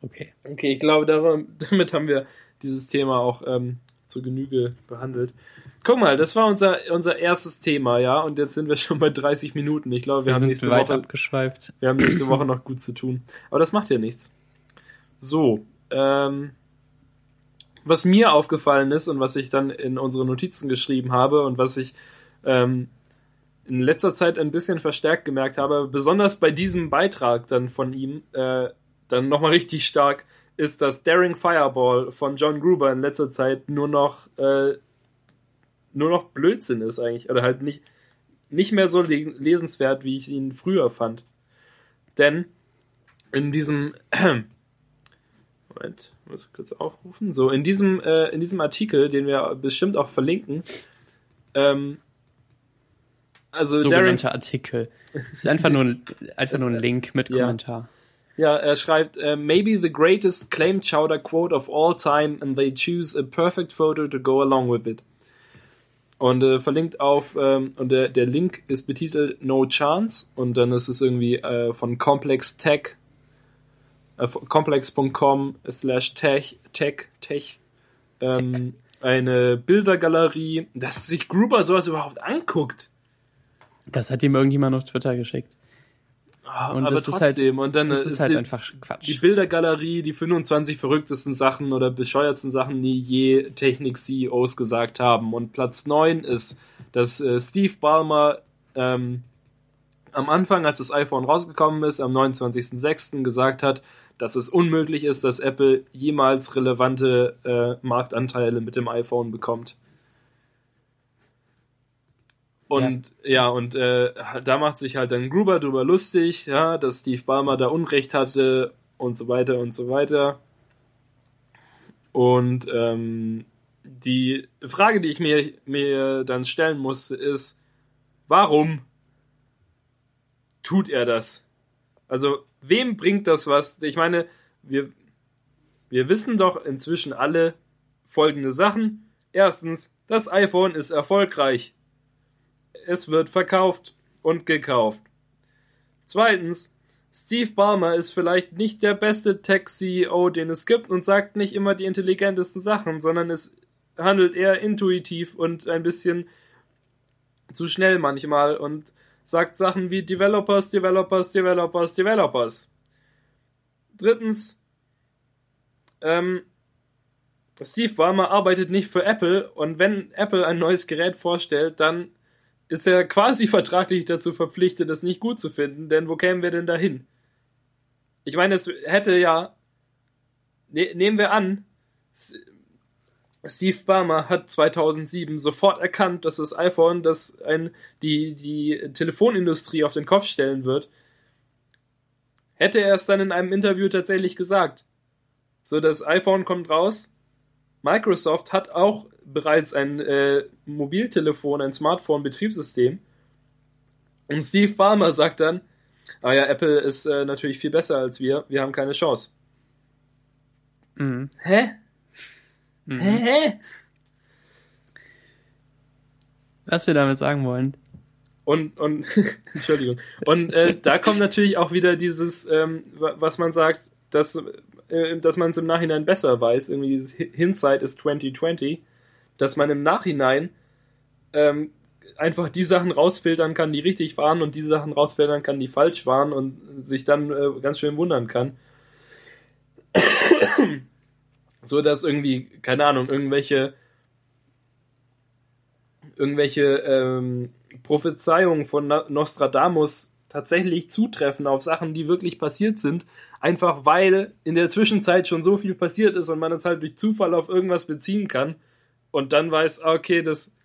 Okay. Okay, ich glaube, damit haben wir dieses Thema auch ähm, zur Genüge behandelt. Guck mal, das war unser, unser erstes Thema, ja, und jetzt sind wir schon bei 30 Minuten. Ich glaube, wir, Wir haben nächste weit Woche, abgeschweift. wir haben nächste Woche noch gut zu tun. Aber das macht ja nichts. So, ähm, was mir aufgefallen ist und was ich dann in unsere Notizen geschrieben habe und was ich ähm, in letzter Zeit ein bisschen verstärkt gemerkt habe, besonders bei diesem Beitrag dann von ihm, äh, dann nochmal richtig stark, ist, dass Daring Fireball von John Gruber in letzter Zeit nur noch äh, nur noch Blödsinn ist eigentlich. Oder halt nicht, nicht mehr so le lesenswert, wie ich ihn früher fand. Denn in diesem Moment, muss ich kurz aufrufen. So, in diesem, äh, in diesem Artikel, den wir bestimmt auch verlinken, ähm, also Sogenannter Artikel. Das ist einfach nur ein, einfach nur ein Link mit Ja. Kommentar. Ja, er schreibt, äh, maybe the greatest claim chowder quote of all time and they choose a perfect photo to go along with it. Und äh, verlinkt auf, ähm, und der, der Link ist betitelt No Chance und dann ist es irgendwie äh, von Complex Tech, äh, complex.com slash tech, tech, tech, ähm, eine Bildergalerie, dass sich Gruber sowas überhaupt anguckt. Das hat ihm irgendjemand auf Twitter geschickt. Ah, Und aber das ist halt- trotzdem, und dann Das ist halt einfach Quatsch. die Bildergalerie, die 25 verrücktesten Sachen oder bescheuertsten Sachen, die je Technik-CEOs gesagt haben. Und Platz 9 ist, dass äh, Steve Ballmer ähm, am Anfang, als das iPhone rausgekommen ist, am 29.06. gesagt hat, dass es unmöglich ist, dass Apple jemals relevante äh, Marktanteile mit dem iPhone bekommt. Und ja, ja und äh, da macht sich halt dann Gruber drüber lustig, ja, dass Steve Ballmer da Unrecht hatte und so weiter und so weiter. Und ähm, die Frage, die ich mir, mir dann stellen musste, ist, warum tut er das? Also, wem bringt das was? Ich meine, wir, wir wissen doch inzwischen alle folgende Sachen. Erstens, das iPhone ist erfolgreich. Es wird verkauft und gekauft. Zweitens, Steve Ballmer ist vielleicht nicht der beste Tech-CEO, den es gibt und sagt nicht immer die intelligentesten Sachen, sondern es handelt eher intuitiv und ein bisschen zu schnell manchmal und sagt Sachen wie Developers, Developers, Developers, Developers. Drittens, ähm, Steve Ballmer arbeitet nicht für Apple und wenn Apple ein neues Gerät vorstellt, dann ist er quasi vertraglich dazu verpflichtet, das nicht gut zu finden, denn wo kämen wir denn dahin? Ich meine, es hätte ja, ne, nehmen wir an, Steve Ballmer hat 2007 sofort erkannt, dass das iPhone, das ein, die, die Telefonindustrie auf den Kopf stellen wird. Hätte er es dann in einem Interview tatsächlich gesagt. So, das iPhone kommt raus. Microsoft hat auch bereits ein äh, Mobiltelefon, ein Smartphone-Betriebssystem. Und Steve Ballmer sagt dann, ah ja, Apple ist äh, natürlich viel besser als wir, wir haben keine Chance. Mhm. Hä? Mhm. Hä? Was wir damit sagen wollen. Und, und, Entschuldigung. Und äh, da kommt natürlich auch wieder dieses, ähm, was man sagt, dass, äh, dass man es im Nachhinein besser weiß, irgendwie dieses Hindsight ist 2020, dass man im Nachhinein ähm, einfach die Sachen rausfiltern kann, die richtig waren und die Sachen rausfiltern kann, die falsch waren und sich dann äh, ganz schön wundern kann. So dass irgendwie, keine Ahnung, irgendwelche irgendwelche ähm, Prophezeiungen von Nostradamus tatsächlich zutreffen auf Sachen, die wirklich passiert sind, einfach weil in der Zwischenzeit schon so viel passiert ist und man es halt durch Zufall auf irgendwas beziehen kann und dann weiß, ah, okay, das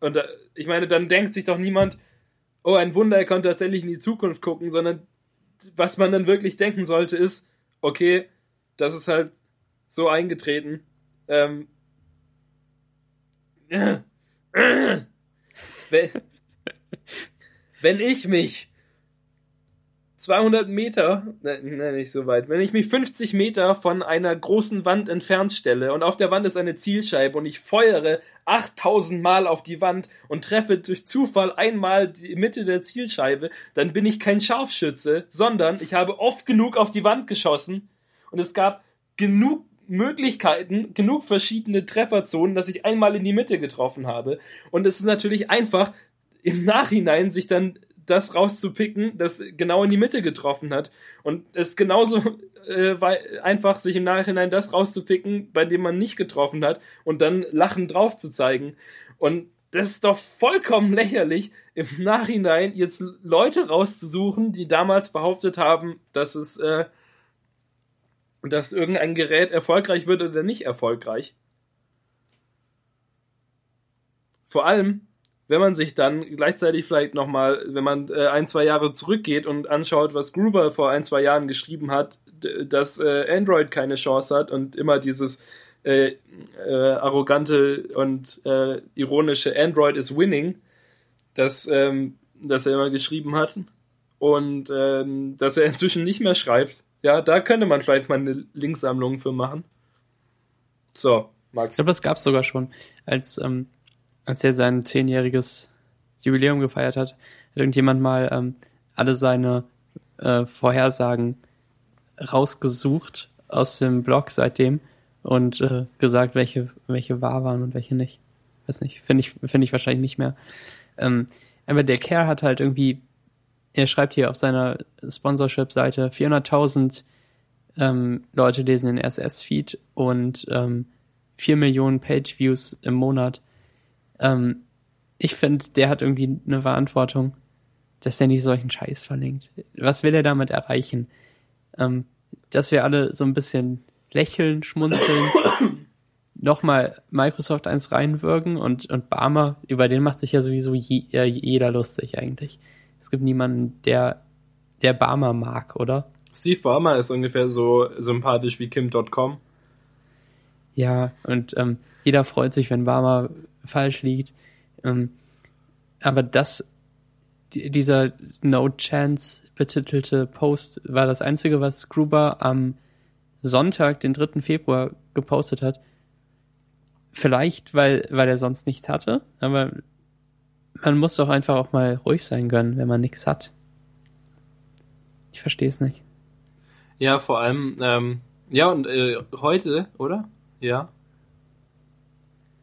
und da, ich meine, dann denkt sich doch niemand, oh, ein Wunder, er konnte tatsächlich in die Zukunft gucken, sondern was man dann wirklich denken sollte ist, okay, das ist halt so eingetreten. Ähm, äh, äh, wenn, wenn ich mich 200 Meter, nein, ne, nicht so weit, wenn ich mich 50 Meter von einer großen Wand entfernt stelle und auf der Wand ist eine Zielscheibe und ich feuere 8000 Mal auf die Wand und treffe durch Zufall einmal die Mitte der Zielscheibe, dann bin ich kein Scharfschütze, sondern ich habe oft genug auf die Wand geschossen und es gab genug Möglichkeiten, genug verschiedene Trefferzonen, dass ich einmal in die Mitte getroffen habe. Und es ist natürlich einfach, im Nachhinein sich dann das rauszupicken, das genau in die Mitte getroffen hat. Und es ist genauso äh, einfach, sich im Nachhinein das rauszupicken, bei dem man nicht getroffen hat und dann lachend drauf zu zeigen. Und das ist doch vollkommen lächerlich, im Nachhinein jetzt Leute rauszusuchen, die damals behauptet haben, dass es äh, dass irgendein Gerät erfolgreich wird oder nicht erfolgreich. Vor allem, wenn man sich dann gleichzeitig vielleicht nochmal, wenn man äh, ein, zwei Jahre zurückgeht und anschaut, was Gruber vor ein, zwei Jahren geschrieben hat, dass äh, Android keine Chance hat und immer dieses äh, äh, arrogante und äh, ironische Android is winning, das, ähm, das er immer geschrieben hat und ähm, dass er inzwischen nicht mehr schreibt, ja, da könnte man vielleicht mal eine Linksammlung für machen. So, Max. Ich glaube, das gab es sogar schon. Als, ähm, als er sein zehnjähriges Jubiläum gefeiert hat, hat irgendjemand mal ähm, alle seine äh, Vorhersagen rausgesucht aus dem Blog seitdem und äh, gesagt, welche, welche wahr waren und welche nicht. Weiß nicht, finde ich, finde ich wahrscheinlich nicht mehr. Ähm, aber der Kerl hat halt irgendwie er schreibt hier auf seiner Sponsorship-Seite 400.000 ähm, Leute lesen den RSS-Feed und ähm, 4 Millionen Page-Views im Monat. Ähm, ich finde, der hat irgendwie eine Verantwortung, dass er nicht solchen Scheiß verlinkt. Was will er damit erreichen? Ähm, dass wir alle so ein bisschen lächeln, schmunzeln, nochmal Microsoft eins reinwirken und, und Barmer, über den macht sich ja sowieso je, äh, jeder lustig eigentlich. Es gibt niemanden, der, der Barmer mag, oder? Steve Barmer ist ungefähr so sympathisch wie Kim.com. Ja, und ähm, jeder freut sich, wenn Barmer falsch liegt. Ähm, aber das, die, dieser No Chance betitelte Post war das einzige, was Gruber am Sonntag, den 3. Februar, gepostet hat. Vielleicht, weil, weil er sonst nichts hatte, aber man muss doch einfach auch mal ruhig sein können, wenn man nichts hat. Ich verstehe es nicht. Ja, vor allem, ähm, ja, und äh, heute, oder? Ja.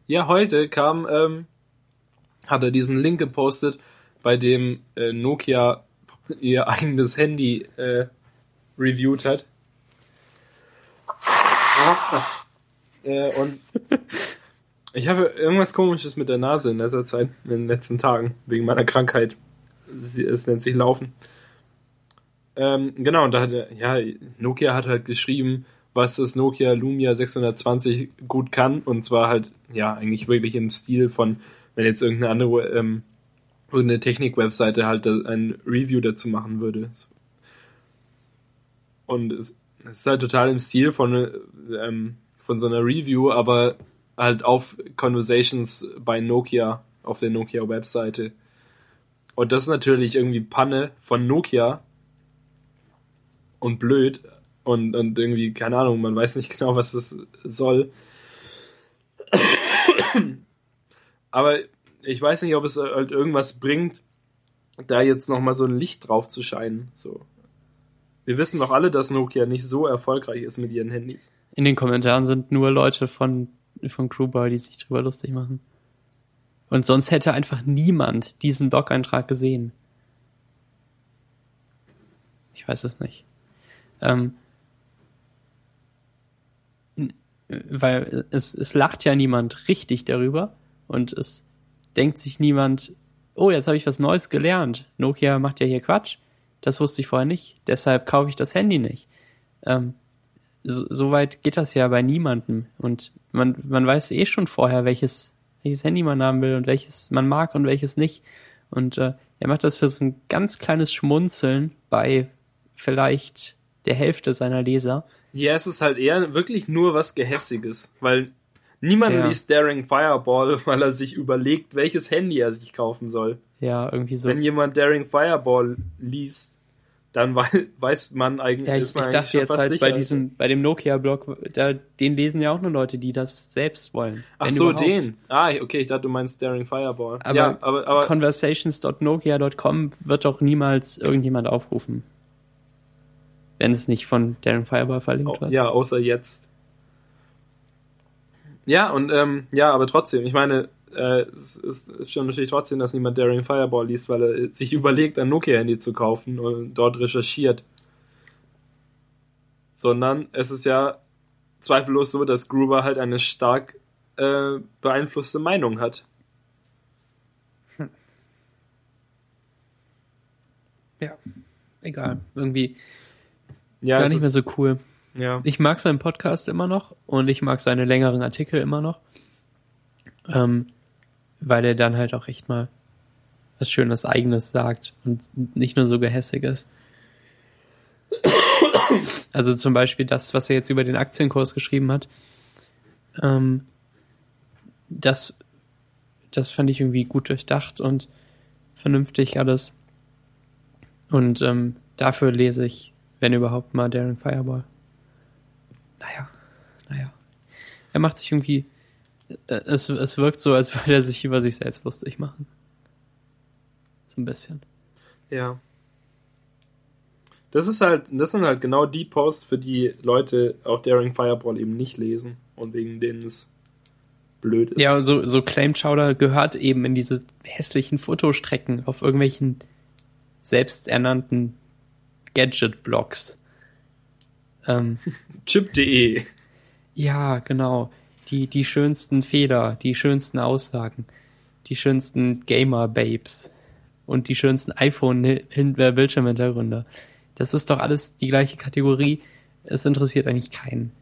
Ja, heute kam, ähm, hat er diesen Link gepostet, bei dem äh, Nokia ihr eigenes Handy äh, reviewed hat. äh, und ich habe irgendwas komisches mit der Nase in letzter Zeit, in den letzten Tagen, wegen meiner Krankheit. Sie, es nennt sich Laufen. Ähm, genau, und da hat er, ja, Nokia hat halt geschrieben, was das Nokia Lumia 620 gut kann. Und zwar halt, ja, eigentlich wirklich im Stil von, wenn jetzt irgendeine andere, ähm, irgendeine Technik-Webseite halt ein Review dazu machen würde. Und es, es ist halt total im Stil von, ähm, von so einer Review, aber halt auf Conversations bei Nokia, auf der Nokia-Webseite. Und das ist natürlich irgendwie Panne von Nokia und blöd und, und irgendwie, keine Ahnung, man weiß nicht genau, was das soll. Aber ich weiß nicht, ob es halt irgendwas bringt, da jetzt nochmal so ein Licht drauf zu scheinen. So. Wir wissen doch alle, dass Nokia nicht so erfolgreich ist mit ihren Handys. In den Kommentaren sind nur Leute von, von Crewbar, die sich drüber lustig machen. Und sonst hätte einfach niemand diesen Blog-Eintrag gesehen. Ich weiß es nicht. Ähm, weil es, es lacht ja niemand richtig darüber und es denkt sich niemand, oh, jetzt habe ich was Neues gelernt. Nokia macht ja hier Quatsch. Das wusste ich vorher nicht. Deshalb kaufe ich das Handy nicht. Ähm, so, so weit geht das ja bei niemandem. Und man, man weiß eh schon vorher, welches, welches Handy man haben will und welches man mag und welches nicht. Und äh, er macht das für so ein ganz kleines Schmunzeln bei vielleicht der Hälfte seiner Leser. Ja, es ist halt eher wirklich nur was Gehässiges, weil niemand ja. liest Daring Fireball, weil er sich überlegt, welches Handy er sich kaufen soll. Ja, irgendwie so. Wenn jemand Daring Fireball liest, dann weiß man eigentlich. Ja, ich, man ich dachte jetzt halt bei diesem, bei dem Nokia-Blog, den lesen ja auch nur Leute, die das selbst wollen. Ach so, überhaupt. den. Ah, okay, ich dachte, du meinst Daring Fireball. Aber, ja, aber, aber conversations.nokia.com wird doch niemals irgendjemand aufrufen wenn es nicht von Darren Fireball verlinkt wird. Ja, außer jetzt. Ja, und ähm, ja, aber trotzdem, ich meine, äh, es ist, ist schon natürlich trotzdem, dass niemand Daring Fireball liest, weil er sich überlegt, ein Nokia-Handy zu kaufen und dort recherchiert. Sondern es ist ja zweifellos so, dass Gruber halt eine stark äh, beeinflusste Meinung hat. Hm. Ja, egal. Irgendwie ja, gar nicht mehr so cool. Ja. Ich mag seinen Podcast immer noch und ich mag seine längeren Artikel immer noch. Ähm, weil er dann halt auch echt mal was Schönes Eigenes sagt und nicht nur so gehässig ist. Also zum Beispiel das, was er jetzt über den Aktienkurs geschrieben hat. Ähm, das, das fand ich irgendwie gut durchdacht und vernünftig alles. Und ähm, dafür lese ich wenn überhaupt mal Darren Fireball. Naja, naja. Er macht sich irgendwie. Äh, es, es wirkt so, als würde er sich über sich selbst lustig machen. So ein bisschen. Ja. Das ist halt, das sind halt genau die Posts, für die Leute auch Daring Fireball eben nicht lesen und wegen denen es blöd ist. Ja, so, so Claim Chowder gehört eben in diese hässlichen Fotostrecken auf irgendwelchen selbsternannten Gadget-Blogs. Ähm, Chip.de. Ja, genau. Die, die schönsten Fehler, die schönsten Aussagen, die schönsten Gamer-Babes und die schönsten iPhone-Bildschirmhintergründe. Das ist doch alles die gleiche Kategorie. Es interessiert eigentlich keinen.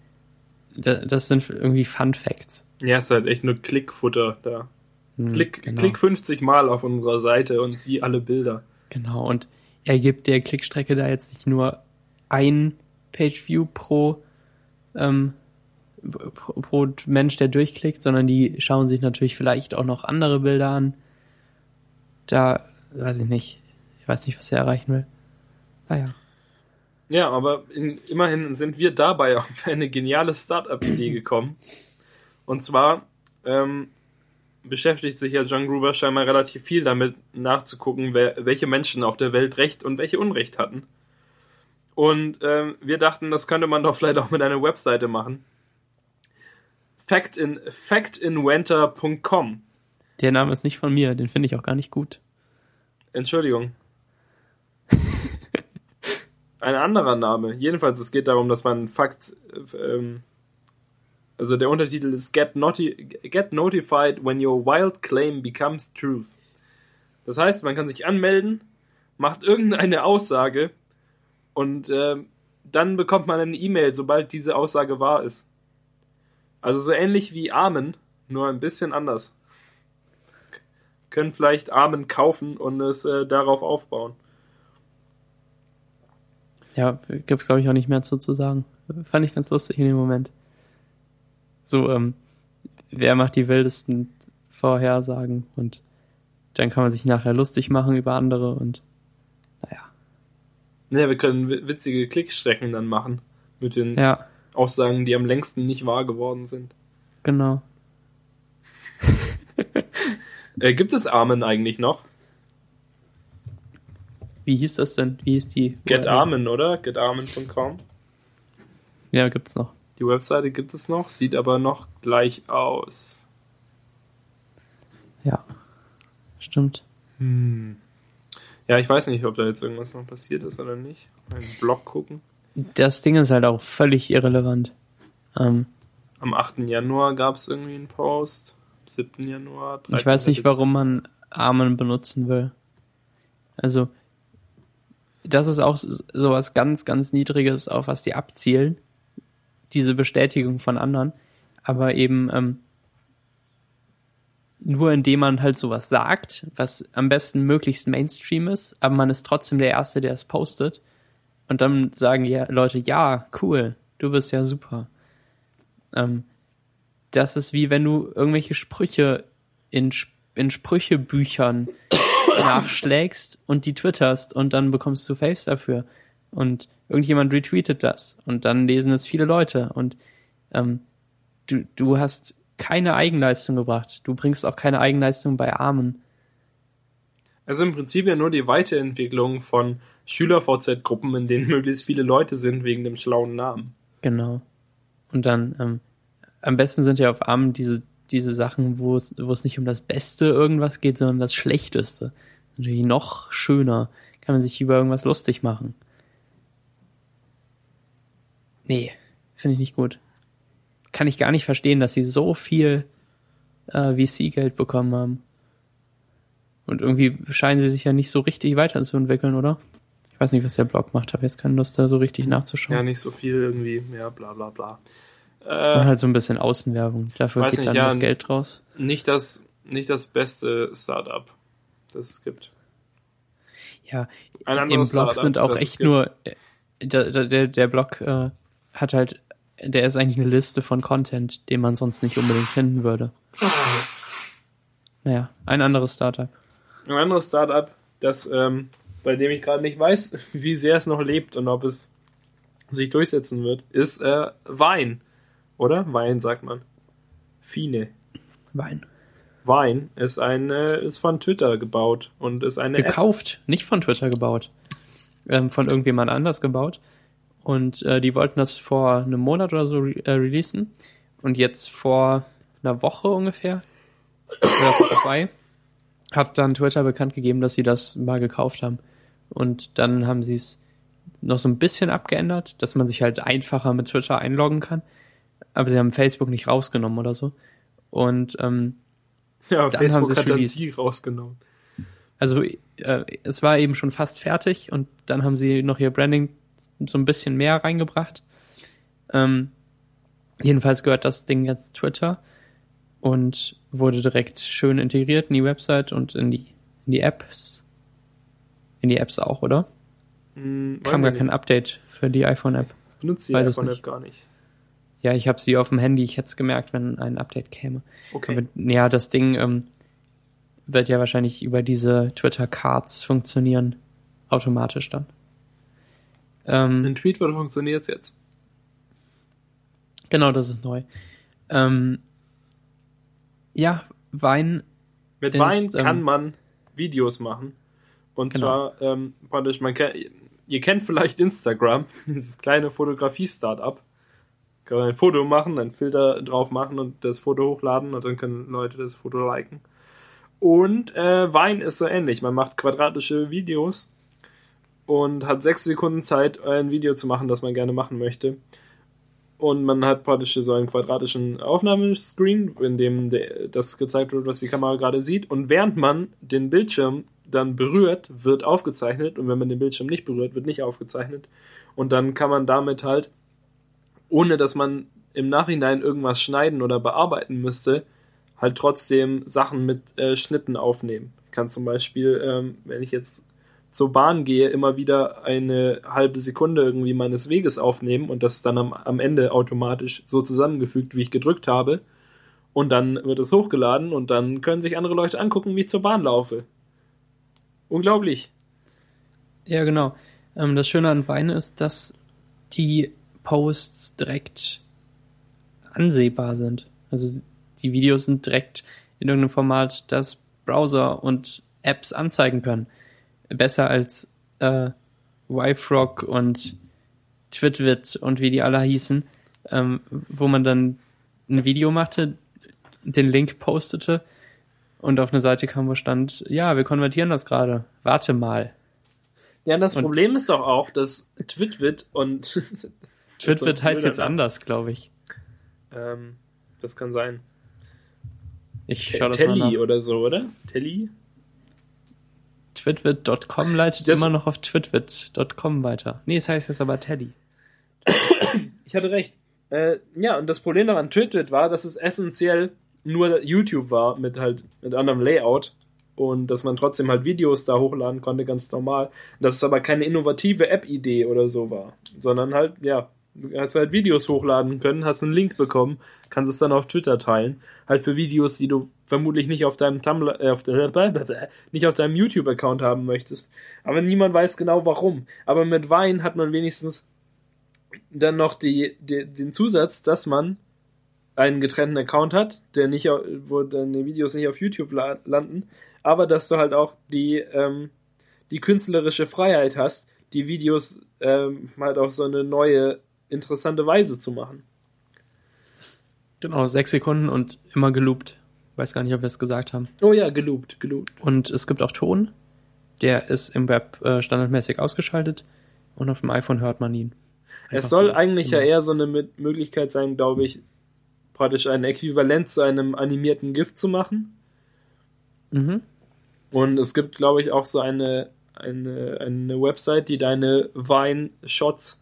da- das sind irgendwie Fun Facts. Ja, ist halt echt nur Klickfutter da. Hm, Klick, genau. klick 50 Mal auf unserer Seite und sieh alle Bilder. Genau, und er gibt der Klickstrecke da jetzt nicht nur ein Pageview pro, ähm, pro, pro Mensch, der durchklickt, sondern die schauen sich natürlich vielleicht auch noch andere Bilder an. Da weiß ich nicht. Ich weiß nicht, was er erreichen will. Naja. Ja, aber in, immerhin sind wir dabei auf eine geniale Startup-Idee gekommen. Und zwar ähm, beschäftigt sich ja John Gruber scheinbar relativ viel damit nachzugucken, wer, welche Menschen auf der Welt Recht und welche Unrecht hatten. Und ähm, wir dachten, das könnte man doch vielleicht auch mit einer Webseite machen. Factin, factinventer.com. Der Name ist nicht von mir, den finde ich auch gar nicht gut. Entschuldigung. Ein anderer Name. Jedenfalls, es geht darum, dass man Fakt. Ähm, also der Untertitel ist Get, noti Get Notified when your wild claim becomes truth. Das heißt, man kann sich anmelden, macht irgendeine Aussage und ähm, dann bekommt man eine E-Mail, sobald diese Aussage wahr ist. Also so ähnlich wie Amen, nur ein bisschen anders können vielleicht Armen kaufen und es äh, darauf aufbauen. Ja, gibt's glaube ich auch nicht mehr zu, zu sagen. Fand ich ganz lustig in dem Moment. So, ähm, wer macht die wildesten Vorhersagen und dann kann man sich nachher lustig machen über andere und naja. Ja, wir können wi- witzige Klickstrecken dann machen mit den Ja, Aussagen, die am längsten nicht wahr geworden sind. genau. Äh, gibt es Armen eigentlich noch? Wie hieß das denn? Wie hieß die? Get URL? Armen, oder? Getarmen.com. Ja, gibt's noch. Die Webseite gibt es noch, sieht aber noch gleich aus. Ja. Stimmt. Hm. Ja, ich weiß nicht, ob da jetzt irgendwas noch passiert ist oder nicht. Einen Blog gucken. Das Ding ist halt auch völlig irrelevant. Ähm, Am 8. Januar gab es irgendwie einen Post. Am 7. Januar. ich weiß 13. nicht, warum man Armen benutzen will. Also, das ist auch so- sowas ganz, ganz Niedriges, auf was die abzielen. Diese Bestätigung von anderen. Aber eben ähm, nur indem man halt sowas sagt, was am besten möglichst Mainstream ist, aber man ist trotzdem der Erste, der es postet. Und dann sagen ja Leute, ja, cool, du bist ja super. Ähm, das ist wie wenn du irgendwelche Sprüche in, in Sprüchebüchern nachschlägst und die twitterst und dann bekommst du Faves dafür. Und irgendjemand retweetet das und dann lesen es viele Leute und ähm, du, du hast keine Eigenleistung gebracht. Du bringst auch keine Eigenleistung bei Armen. Also im Prinzip ja nur die Weiterentwicklung von Schüler-VZ-Gruppen, in denen möglichst viele Leute sind wegen dem schlauen Namen. Genau. Und dann ähm, am besten sind ja auf Armen diese, diese Sachen, wo es, wo es nicht um das Beste irgendwas geht, sondern das Schlechteste. Natürlich noch schöner. Kann man sich über irgendwas lustig machen. Nee, finde ich nicht gut. Kann ich gar nicht verstehen, dass sie so viel äh, VC-Geld bekommen haben. Und irgendwie scheinen sie sich ja nicht so richtig weiterzuentwickeln, oder? Ich weiß nicht, was der Blog macht, habe jetzt keine Lust, da so richtig nachzuschauen. Ja, nicht so viel irgendwie, ja, bla bla bla. Äh, halt so ein bisschen Außenwerbung. Dafür geht nicht, dann ja, das Geld raus. nicht, das, nicht das beste Startup, das es gibt. Ja, Ein im Blog sind auch echt nur, äh, der, der- der, der Blog äh, hat halt, der ist eigentlich eine Liste von Content, den man sonst nicht unbedingt finden würde. Naja, ein anderes Startup. Ein anderes Startup, das, ähm, bei dem ich gerade nicht weiß, wie sehr es noch lebt und ob es sich durchsetzen wird, ist äh, Wein. Oder? Wein sagt man. Fine. Wein. Wein ist ein, äh, ist von Twitter gebaut und ist eine App. Gekauft, nicht von Twitter gebaut. Ähm, von irgendjemand anders gebaut. Und äh, die wollten das vor einem Monat oder so re äh, releasen. Und jetzt vor einer Woche ungefähr, oder vor zwei, hat dann Twitter bekannt gegeben, dass sie das mal gekauft haben. Und dann haben sie es noch so ein bisschen abgeändert, dass man sich halt einfacher mit Twitter einloggen kann. Aber sie haben Facebook nicht rausgenommen oder so. Und ähm, Ja, Dann haben Facebook sie es hat dann released. sie rausgenommen. also äh, es war eben schon fast fertig und dann haben sie noch ihr Branding so ein bisschen mehr reingebracht. Ähm, Jedenfalls gehört das Ding jetzt Twitter und wurde direkt schön integriert in die Website und in die, in die Apps. In die Apps auch, oder? Hm, Kam gar kein Update für die iPhone-App. Benutzt die iPhone-App nicht. gar nicht. Ja, ich habe sie auf dem Handy. Ich hätte es gemerkt, wenn ein Update käme. Okay. Aber ja, das Ding ähm, wird ja wahrscheinlich über diese Twitter-Cards funktionieren. Automatisch dann. Ähm, In Tweetbot funktioniert jetzt. genau, das ist neu. Ähm, ja, Wein, Mit Ist, Wein ähm, kann man Videos machen. Und Genau. zwar, ähm, praktisch, man kennt, ihr kennt vielleicht Instagram, dieses kleine Fotografie-Startup. Kann man ein Foto machen, einen Filter drauf machen und das Foto hochladen und dann können Leute das Foto liken. Und äh, Wein ist so ähnlich. Man macht quadratische Videos und hat sechs Sekunden Zeit, ein Video zu machen, das man gerne machen möchte. Und man hat praktisch so einen quadratischen Aufnahmescreen, in dem das gezeigt wird, was die Kamera gerade sieht. Und während man den Bildschirm dann berührt, wird aufgezeichnet. Und wenn man den Bildschirm nicht berührt, wird nicht aufgezeichnet. Und dann kann man damit halt, ohne dass man im Nachhinein irgendwas schneiden oder bearbeiten müsste, halt trotzdem Sachen mit äh, Schnitten aufnehmen. Ich kann zum Beispiel, ähm, wenn ich jetzt zur Bahn gehe, immer wieder eine halbe Sekunde irgendwie meines Weges aufnehmen und das dann am, am Ende automatisch so zusammengefügt, wie ich gedrückt habe. Und dann wird es hochgeladen und dann können sich andere Leute angucken, wie ich zur Bahn laufe. Unglaublich. ja genau. Ähm, das Schöne an Wein ist, dass die Posts direkt ansehbar sind. Also die Videos sind direkt in irgendeinem Format, das Browser und Apps anzeigen können. Besser als äh, YFrog und Twitwit und wie die alle hießen, ähm, wo man dann ein Video machte, den Link postete und auf eine Seite kam, wo stand, ja, wir konvertieren das gerade, warte mal. Ja, das Und- Problem ist doch auch, dass Twitwit und Twitwit heißt jetzt Name. anders, glaube ich. ähm, das kann sein. Ich schau das mal Telly nach. oder so, oder? Telly? Twitwit.com leitet Das- immer noch auf twitwit.com weiter. Nee, es heißt jetzt aber Teddy. Ich hatte recht. Äh, ja, und das Problem daran Twitwit war, dass es essentiell nur YouTube war mit halt mit anderem Layout und dass man trotzdem halt Videos da hochladen konnte, ganz normal. Dass es aber keine innovative App-Idee oder so war, sondern halt, ja, du hast halt Videos hochladen können, hast einen Link bekommen, kannst es dann auf Twitter teilen. Halt für Videos, die du vermutlich nicht auf deinem Tumblr, äh, auf nicht auf deinem YouTube-Account haben möchtest. Aber niemand weiß genau warum. Aber mit Wein hat man wenigstens dann noch die, die, den Zusatz, dass man einen getrennten Account hat, der nicht, wo deine Videos nicht auf YouTube la landen, aber dass du halt auch die, ähm, die künstlerische Freiheit hast, die Videos ähm, halt auf so eine neue, interessante Weise zu machen. Genau, sechs Sekunden und immer geloopt. Weiß gar nicht, ob wir es gesagt haben. Oh ja, geloopt, geloopt. Und es gibt auch Ton. Der ist im Web äh, standardmäßig ausgeschaltet und auf dem iPhone hört man ihn. Einfach Es soll so eigentlich ja immer. eher so eine Möglichkeit sein, glaube ich, praktisch ein Äquivalent zu einem animierten GIF zu machen. Mhm. Und es gibt, glaube ich, auch so eine, eine, eine Website, die deine Vine-Shots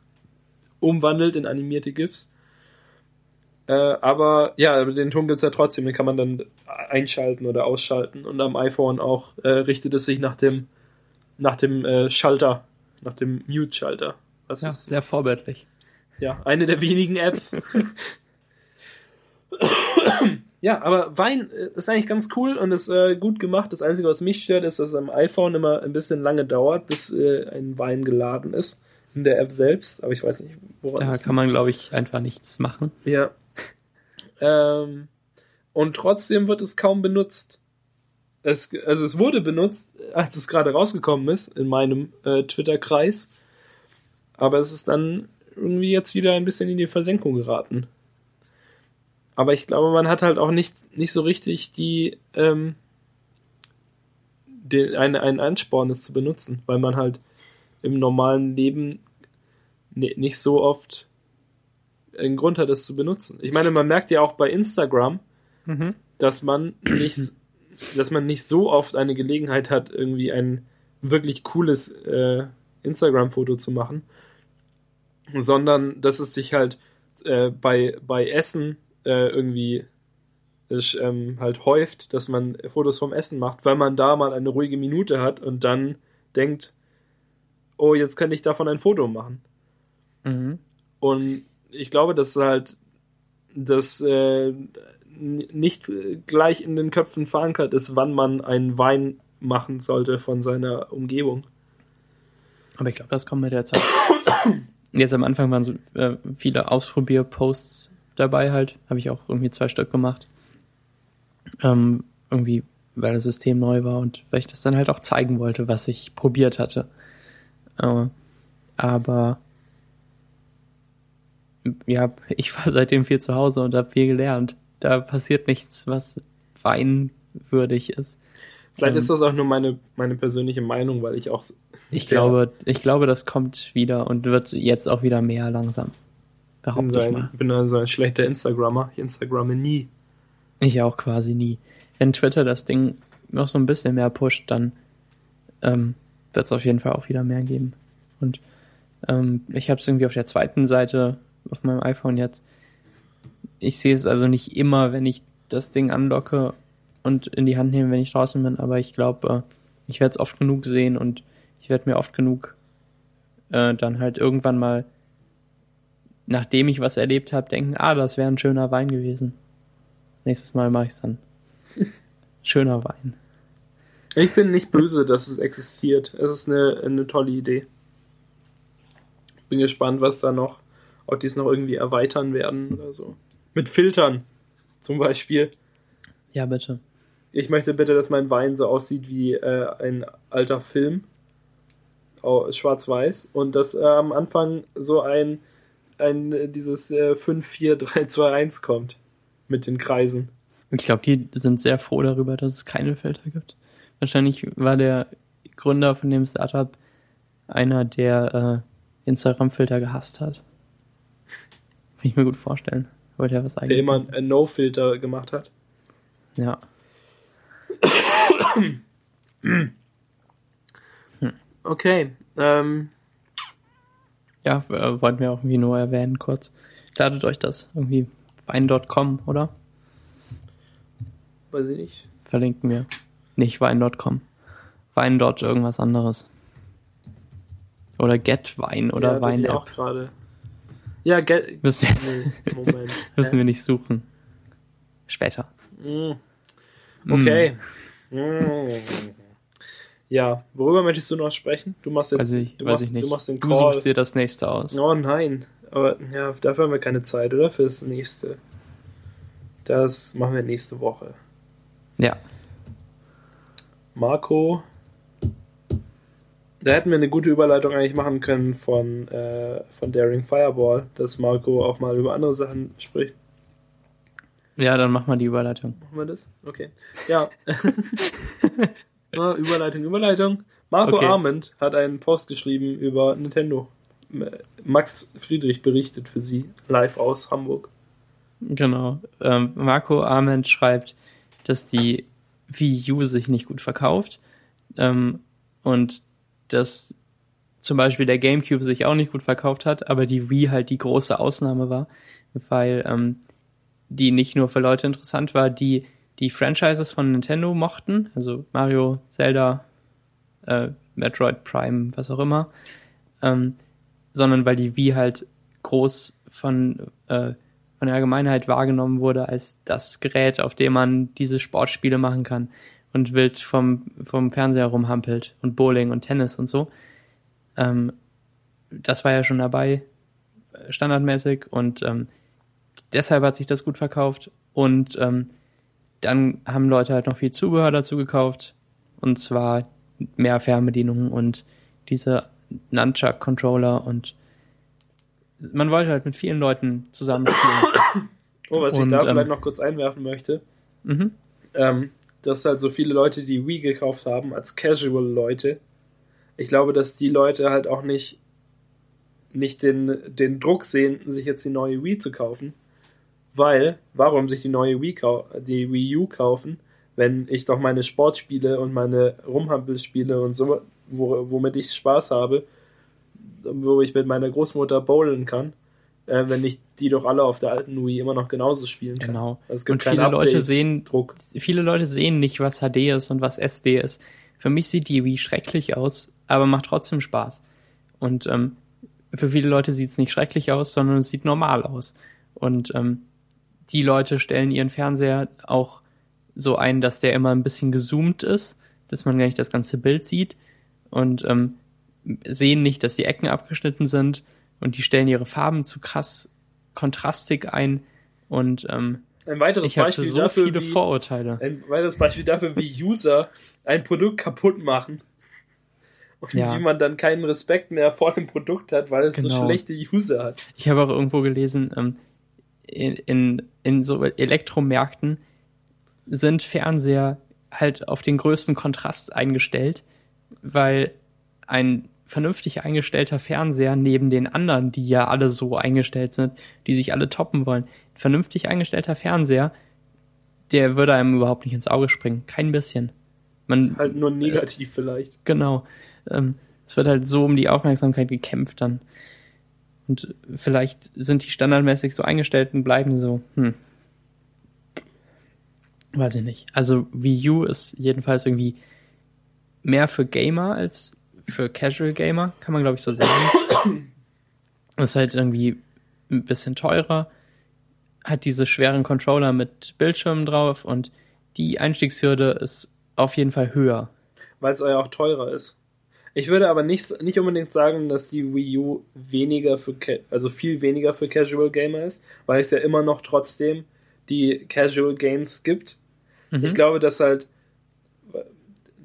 umwandelt in animierte GIFs. Äh, aber ja, den Ton gibt's ja trotzdem, den kann man dann einschalten oder ausschalten. Und am iPhone auch äh, richtet es sich nach dem, nach dem äh, Schalter, nach dem Mute-Schalter. Was Ja, ist sehr vorbildlich. ja, eine der wenigen Apps. ja, aber Wein äh, ist eigentlich ganz cool und ist äh, gut gemacht. Das Einzige, was mich stört, ist, dass es am iPhone immer ein bisschen lange dauert, bis äh, ein Wein geladen ist. In der App selbst, aber ich weiß nicht, woran Da das kann man, glaube ich, einfach nichts machen. Ja. Ähm, und trotzdem wird es kaum benutzt. Es, also es wurde benutzt, als es gerade rausgekommen ist, in meinem äh, Twitter-Kreis. Aber es ist dann irgendwie jetzt wieder ein bisschen in die Versenkung geraten. Aber ich glaube, man hat halt auch nicht, nicht so richtig die, ähm, den, eine, einen Ansporn, es zu benutzen, weil man halt im normalen Leben nicht so oft einen Grund hat, es zu benutzen. Ich meine, man merkt ja auch bei Instagram, Mhm. dass man nicht, dass man nicht so oft eine Gelegenheit hat, irgendwie ein wirklich cooles äh, Instagram-Foto zu machen, sondern dass es sich halt äh, bei, bei Essen äh, irgendwie es, ähm, halt häuft, dass man Fotos vom Essen macht, weil man da mal eine ruhige Minute hat und dann denkt, oh, jetzt kann ich davon ein Foto machen. Mhm. Und ich glaube, dass halt das äh, nicht gleich in den Köpfen verankert ist, wann man einen Wein machen sollte von seiner Umgebung. Aber ich glaube, das kommt mit der Zeit. Jetzt am Anfang waren so äh, viele Ausprobier-Posts dabei halt. Habe ich auch irgendwie zwei Stück gemacht. Ähm, irgendwie, weil das System neu war und weil ich das dann halt auch zeigen wollte, was ich probiert hatte. Äh, aber ja, ich war seitdem viel zu Hause und habe viel gelernt. Da passiert nichts, was weinwürdig ist. Vielleicht Ähm, ist das auch nur meine, meine persönliche Meinung, weil ich auch. Ich glaube, ich glaube, das kommt wieder und wird jetzt auch wieder mehr langsam. Behaupte so ich ein, mal. bin so ein schlechter Instagrammer. Ich Instagramme nie. Ich auch quasi nie. Wenn Twitter das Ding noch so ein bisschen mehr pusht, dann ähm, wird es auf jeden Fall auch wieder mehr geben. Und ähm, ich habe es irgendwie auf der zweiten Seite auf meinem iPhone jetzt. Ich sehe es also nicht immer, wenn ich das Ding anlocke und in die Hand nehme, wenn ich draußen bin, aber ich glaube, äh, ich werde es oft genug sehen und ich werde mir oft genug äh, dann halt irgendwann mal, nachdem ich was erlebt habe, denken, ah, das wäre ein schöner Wein gewesen. Nächstes Mal mache ich es dann. Schöner Wein. Ich bin nicht böse, dass es existiert. Es ist eine, eine tolle Idee. Bin gespannt, was da noch, ob die es noch irgendwie erweitern werden oder so. Mit Filtern zum Beispiel. Ja, bitte. Ich möchte bitte, dass mein Wein so aussieht wie äh, ein alter Film. Au- Schwarz-Weiß. Und dass äh, am Anfang so ein, ein äh, dieses äh, 5, 4, 3, 2, 1 kommt. Mit den Kreisen. Ich glaube, die sind sehr froh darüber, dass es keine Filter gibt. Wahrscheinlich war der Gründer von dem Startup einer, der äh, Instagram-Filter gehasst hat. Kann ich mir gut vorstellen. Wollte ja was Der eigenes. immer machen. ein No-Filter gemacht hat. Ja. Okay. Ähm, Ja, äh, wollten wir auch irgendwie nur erwähnen kurz. Ladet euch das irgendwie wein.com, oder? weiß ich nicht. Verlinken wir. Nicht wein.com. Wein dort irgendwas anderes. Oder Getwein oder ja, Wein Wein auch gerade. Ja, get, Müssen wir jetzt nee, Moment. müssen wir nicht suchen. Später. Mm. Okay. Mm. Ja, worüber möchtest du noch sprechen? Du machst jetzt, Weiß ich, du, weiß machst, ich nicht. du machst den Du Call. suchst dir das nächste aus. Oh nein, aber ja, dafür haben wir keine Zeit, oder? Für das nächste. Das machen wir nächste Woche. Ja. Marco. Da hätten wir eine gute Überleitung eigentlich machen können von, äh, von Daring Fireball, dass Marco auch mal über andere Sachen spricht. Ja, dann mach mal die Überleitung. Machen wir das? Okay. Ja. Überleitung, Überleitung. Marco Okay. Arment hat einen Post geschrieben über Nintendo. Max Friedrich berichtet für sie live aus Hamburg. Genau. Ähm, Marco Arment schreibt, dass die Wii U sich nicht gut verkauft ähm, und dass zum Beispiel der GameCube sich auch nicht gut verkauft hat, aber die Wii halt die große Ausnahme war, weil ähm, die nicht nur für Leute interessant war, die die Franchises von Nintendo mochten, also Mario, Zelda, äh, Metroid Prime, was auch immer, ähm, sondern weil die Wii halt groß von äh, von der Allgemeinheit wahrgenommen wurde als das Gerät, auf dem man diese Sportspiele machen kann und wild vom, vom Fernseher rumhampelt und Bowling und Tennis und so. Ähm, das war ja schon dabei, äh, standardmäßig und ähm, deshalb hat sich das gut verkauft und ähm, dann haben Leute halt noch viel Zubehör dazu gekauft und zwar mehr Fernbedienungen und diese Nunchuck-Controller und man wollte halt mit vielen Leuten zusammenspielen. Oh, was Und, ich da ähm, vielleicht noch kurz einwerfen möchte, mhm. ähm, dass halt so viele Leute die Wii gekauft haben als Casual-Leute. Ich glaube, dass die Leute halt auch nicht, nicht den, den Druck sehen, sich jetzt die neue Wii zu kaufen. Weil, warum sich die neue Wii, die Wii U kaufen, wenn ich doch meine Sportspiele und meine Rumhampelspiele und so, wo, womit ich Spaß habe, wo ich mit meiner Großmutter bowlen kann, äh, wenn nicht die doch alle auf der alten Wii immer noch genauso spielen kann. Genau. Also es gibt Und viele Leute Update- sehen, Druck. viele Leute sehen nicht, was HD ist und was SD ist. Für mich sieht die Wii schrecklich aus, aber macht trotzdem Spaß. Und ähm, für viele Leute sieht es nicht schrecklich aus, sondern es sieht normal aus. Und ähm, die Leute stellen ihren Fernseher auch so ein, dass der immer ein bisschen gezoomt ist, dass man gar nicht das ganze Bild sieht und ähm, sehen nicht, dass die Ecken abgeschnitten sind und die stellen ihre Farben zu krass kontrastig ein und ähm, Ein weiteres ich hatte Beispiel so dafür, viele wie, Vorurteile. ein weiteres Beispiel dafür, wie User ein Produkt kaputt machen. Und Ja. wie man dann keinen Respekt mehr vor dem Produkt hat, weil es so Genau. schlechte User hat. Ich habe auch irgendwo gelesen, ähm, in, in, in so Elektromärkten sind Fernseher halt auf den größten Kontrast eingestellt, weil ein vernünftig eingestellter Fernseher neben den anderen, die ja alle so eingestellt sind, die sich alle toppen wollen, ein vernünftig eingestellter Fernseher, der würde einem überhaupt nicht ins Auge springen. Kein bisschen. Man, Halt nur negativ vielleicht. Genau. Ähm, es wird halt so um die Aufmerksamkeit gekämpft dann. Und vielleicht sind die standardmäßig so eingestellt und bleiben so. Hm. Weiß ich nicht. Also Wii U ist jedenfalls irgendwie mehr für Gamer als für Casual Gamer, kann man glaube ich so sagen. ist halt irgendwie ein bisschen teurer, hat diese schweren Controller mit Bildschirmen drauf und die Einstiegshürde ist auf jeden Fall höher. weil es ja auch teurer ist. Ich würde aber nicht, nicht unbedingt sagen, dass die Wii U weniger für, also viel weniger für Casual Gamer ist, weil es ja immer noch trotzdem die Casual Games gibt. Mhm. Ich glaube, dass halt,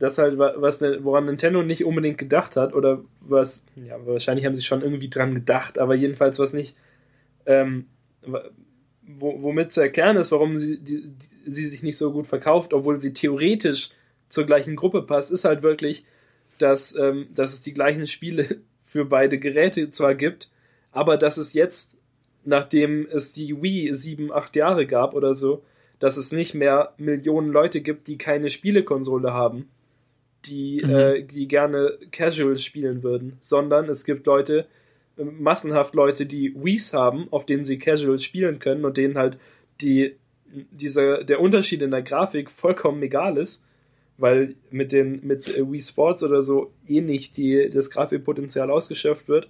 dass halt, wa- was, woran Nintendo nicht unbedingt gedacht hat, oder was, ja, wahrscheinlich haben sie schon irgendwie dran gedacht, aber jedenfalls was nicht, ähm, womit zu erklären ist, warum sie, die, die, sie sich nicht so gut verkauft, obwohl sie theoretisch zur gleichen Gruppe passt, ist halt wirklich, dass, ähm, dass es die gleichen Spiele für beide Geräte zwar gibt, aber dass es jetzt, nachdem es die Wii sieben, acht Jahre gab oder so, dass es nicht mehr Millionen Leute gibt, die keine Spielekonsole haben, die, Mhm. äh, die gerne Casual spielen würden, sondern es gibt Leute, äh, massenhaft Leute, die Wii's haben, auf denen sie Casual spielen können und denen halt die, dieser, der Unterschied in der Grafik vollkommen egal ist, weil mit den mit äh, Wii Sports oder so eh nicht die, das Grafikpotenzial ausgeschöpft wird.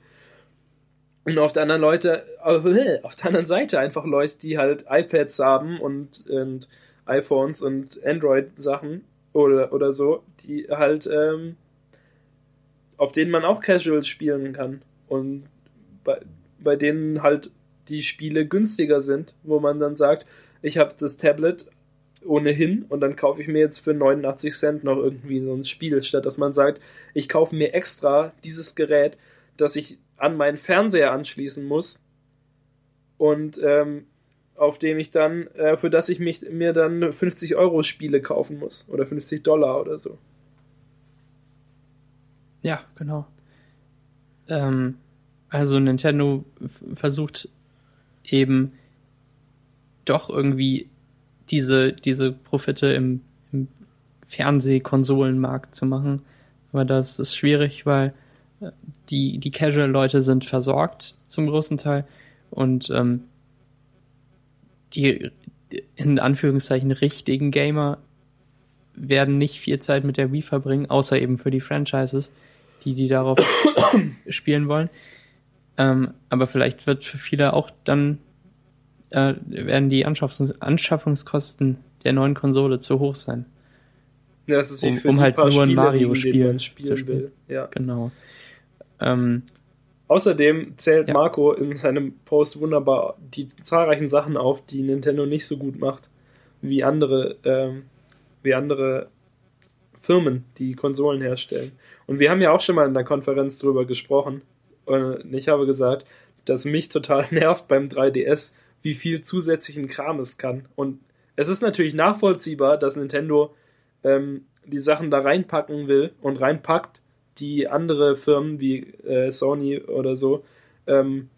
Und auf der anderen Leute, äh, auf der anderen Seite einfach Leute, die halt iPads haben und, und iPhones und Android-Sachen oder, oder so, die halt, ähm, auf denen man auch Casual spielen kann. Und bei, bei denen halt die Spiele günstiger sind, wo man dann sagt, ich habe das Tablet ohnehin und dann kaufe ich mir jetzt für 89 Cent noch irgendwie so ein Spiel, statt dass man sagt, ich kaufe mir extra dieses Gerät, das ich an meinen Fernseher anschließen muss und ähm, auf dem ich dann, äh, für das ich mich, mir dann 50 Euro Spiele kaufen muss oder 50 Dollar oder so. Ja, genau. Ähm, also Nintendo versucht eben doch irgendwie diese, diese Profite im, im Fernsehkonsolenmarkt zu machen. Aber das ist schwierig, weil äh, die, die Casual-Leute sind versorgt zum großen Teil und ähm, die in Anführungszeichen richtigen Gamer werden nicht viel Zeit mit der Wii verbringen, außer eben für die Franchises, die die darauf spielen wollen. Ähm, aber vielleicht wird für viele auch dann äh, werden die Anschaffungs Anschaffungskosten der neuen Konsole zu hoch sein. Ja, das ist Um- um halt nur ein Mario-Spiel zu spielen. Ja. Genau. Ähm, Außerdem zählt Ja. Marco in seinem Post wunderbar die zahlreichen Sachen auf, die Nintendo nicht so gut macht, wie andere, ähm, wie andere Firmen, die Konsolen herstellen. Und wir haben ja auch schon mal in der Konferenz drüber gesprochen. Und ich habe gesagt, dass mich total nervt beim 3DS, wie viel zusätzlichen Kram es kann. Und es ist natürlich nachvollziehbar, dass Nintendo ähm, die Sachen da reinpacken will und reinpackt, die andere Firmen wie äh, Sony oder so ähm,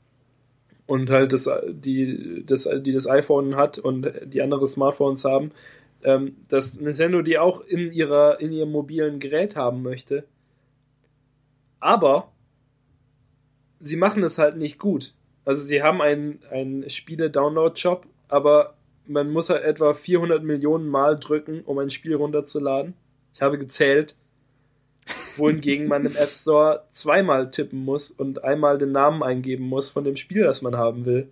und halt das, die, das, die das iPhone hat und die andere Smartphones haben, ähm, dass Nintendo die auch in ihrer in ihrem mobilen Gerät haben möchte. Aber sie machen es halt nicht gut. Also sie haben einen, einen Spiele-Download-Shop, aber man muss halt etwa 400 Millionen Mal drücken, um ein Spiel runterzuladen. Ich habe gezählt. Wohingegen man im App Store zweimal tippen muss und einmal den Namen eingeben muss von dem Spiel, das man haben will.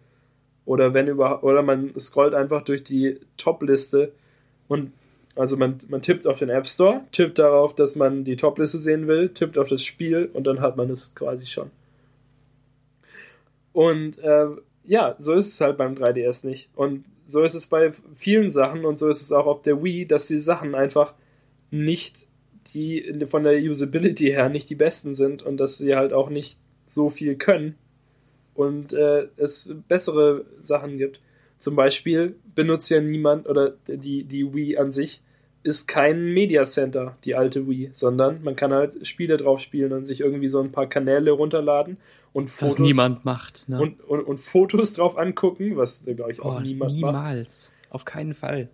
Oder wenn über oder man scrollt einfach durch die Top-Liste und also man, man tippt auf den App Store, tippt darauf, dass man die Top-Liste sehen will, tippt auf das Spiel und dann hat man es quasi schon. Und äh, ja, so ist es halt beim 3DS nicht. Und so ist es bei vielen Sachen und so ist es auch auf der Wii, dass die Sachen einfach nicht die von der Usability her nicht die besten sind und dass sie halt auch nicht so viel können und äh, es bessere Sachen gibt. Zum Beispiel benutzt ja niemand oder die, die Wii an sich ist kein Media Center, die alte Wii, sondern man kann halt Spiele drauf spielen und sich irgendwie so ein paar Kanäle runterladen und Fotos. Was niemand macht, ne? Und, und, und Fotos drauf angucken, was, glaube ich, auch oh, niemand niemals. macht. Niemals. Auf keinen Fall.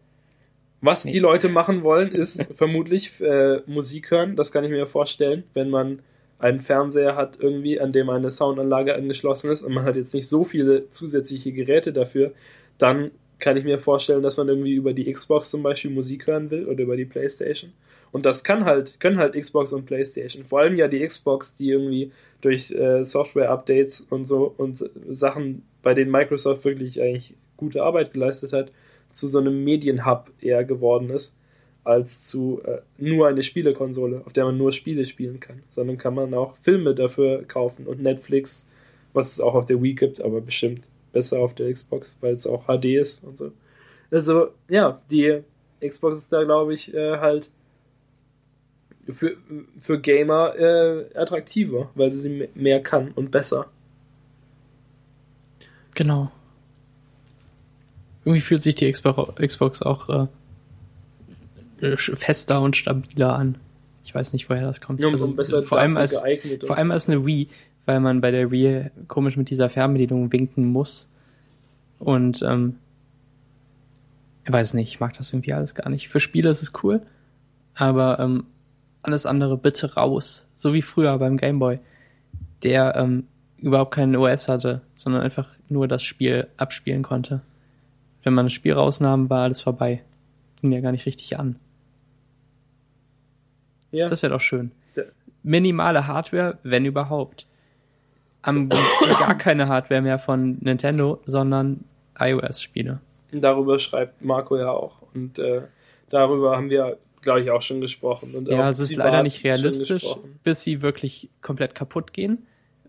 Was nee. die Leute machen wollen, ist vermutlich äh, Musik hören. Das kann ich mir vorstellen, wenn man einen Fernseher hat irgendwie, an dem eine Soundanlage angeschlossen ist und man hat jetzt nicht so viele zusätzliche Geräte dafür, dann kann ich mir vorstellen, dass man irgendwie über die Xbox zum Beispiel Musik hören will oder über die PlayStation. Und das kann halt, können halt Xbox und PlayStation. Vor allem ja die Xbox, die irgendwie durch äh, Software-Updates und so und Sachen, bei denen Microsoft wirklich eigentlich gute Arbeit geleistet hat, zu so einem Medienhub eher geworden ist, als zu äh, nur eine Spielekonsole, auf der man nur Spiele spielen kann. Sondern kann man auch Filme dafür kaufen und Netflix, was es auch auf der Wii gibt, aber bestimmt besser auf der Xbox, weil es auch HD ist und so. Also, ja, die Xbox ist da, glaube ich, äh, halt für, für Gamer äh, attraktiver, weil sie mehr kann und besser. Genau. Irgendwie fühlt sich die Xbox auch äh, fester und stabiler an. Ich weiß nicht, woher das kommt. Ja, also, vor allem als, vor allem als eine Wii weil man bei der Wii komisch mit dieser Fernbedienung winken muss. Und ähm, ich weiß nicht, ich mag das irgendwie alles gar nicht. Für Spiele ist es cool, aber ähm, alles andere bitte raus. So wie früher beim Gameboy, der ähm, überhaupt keinen OS hatte, sondern einfach nur das Spiel abspielen konnte. Wenn man das Spiel rausnahm, war alles vorbei. Ging ja gar nicht richtig an. Ja. Das wäre doch schön. Minimale Hardware, wenn überhaupt am gar keine Hardware mehr von Nintendo, sondern iOS-Spiele. Darüber schreibt Marco ja auch. Und äh, darüber haben wir, glaube ich, auch schon gesprochen. Und ja, es ist leider nicht realistisch, bis sie wirklich komplett kaputt gehen,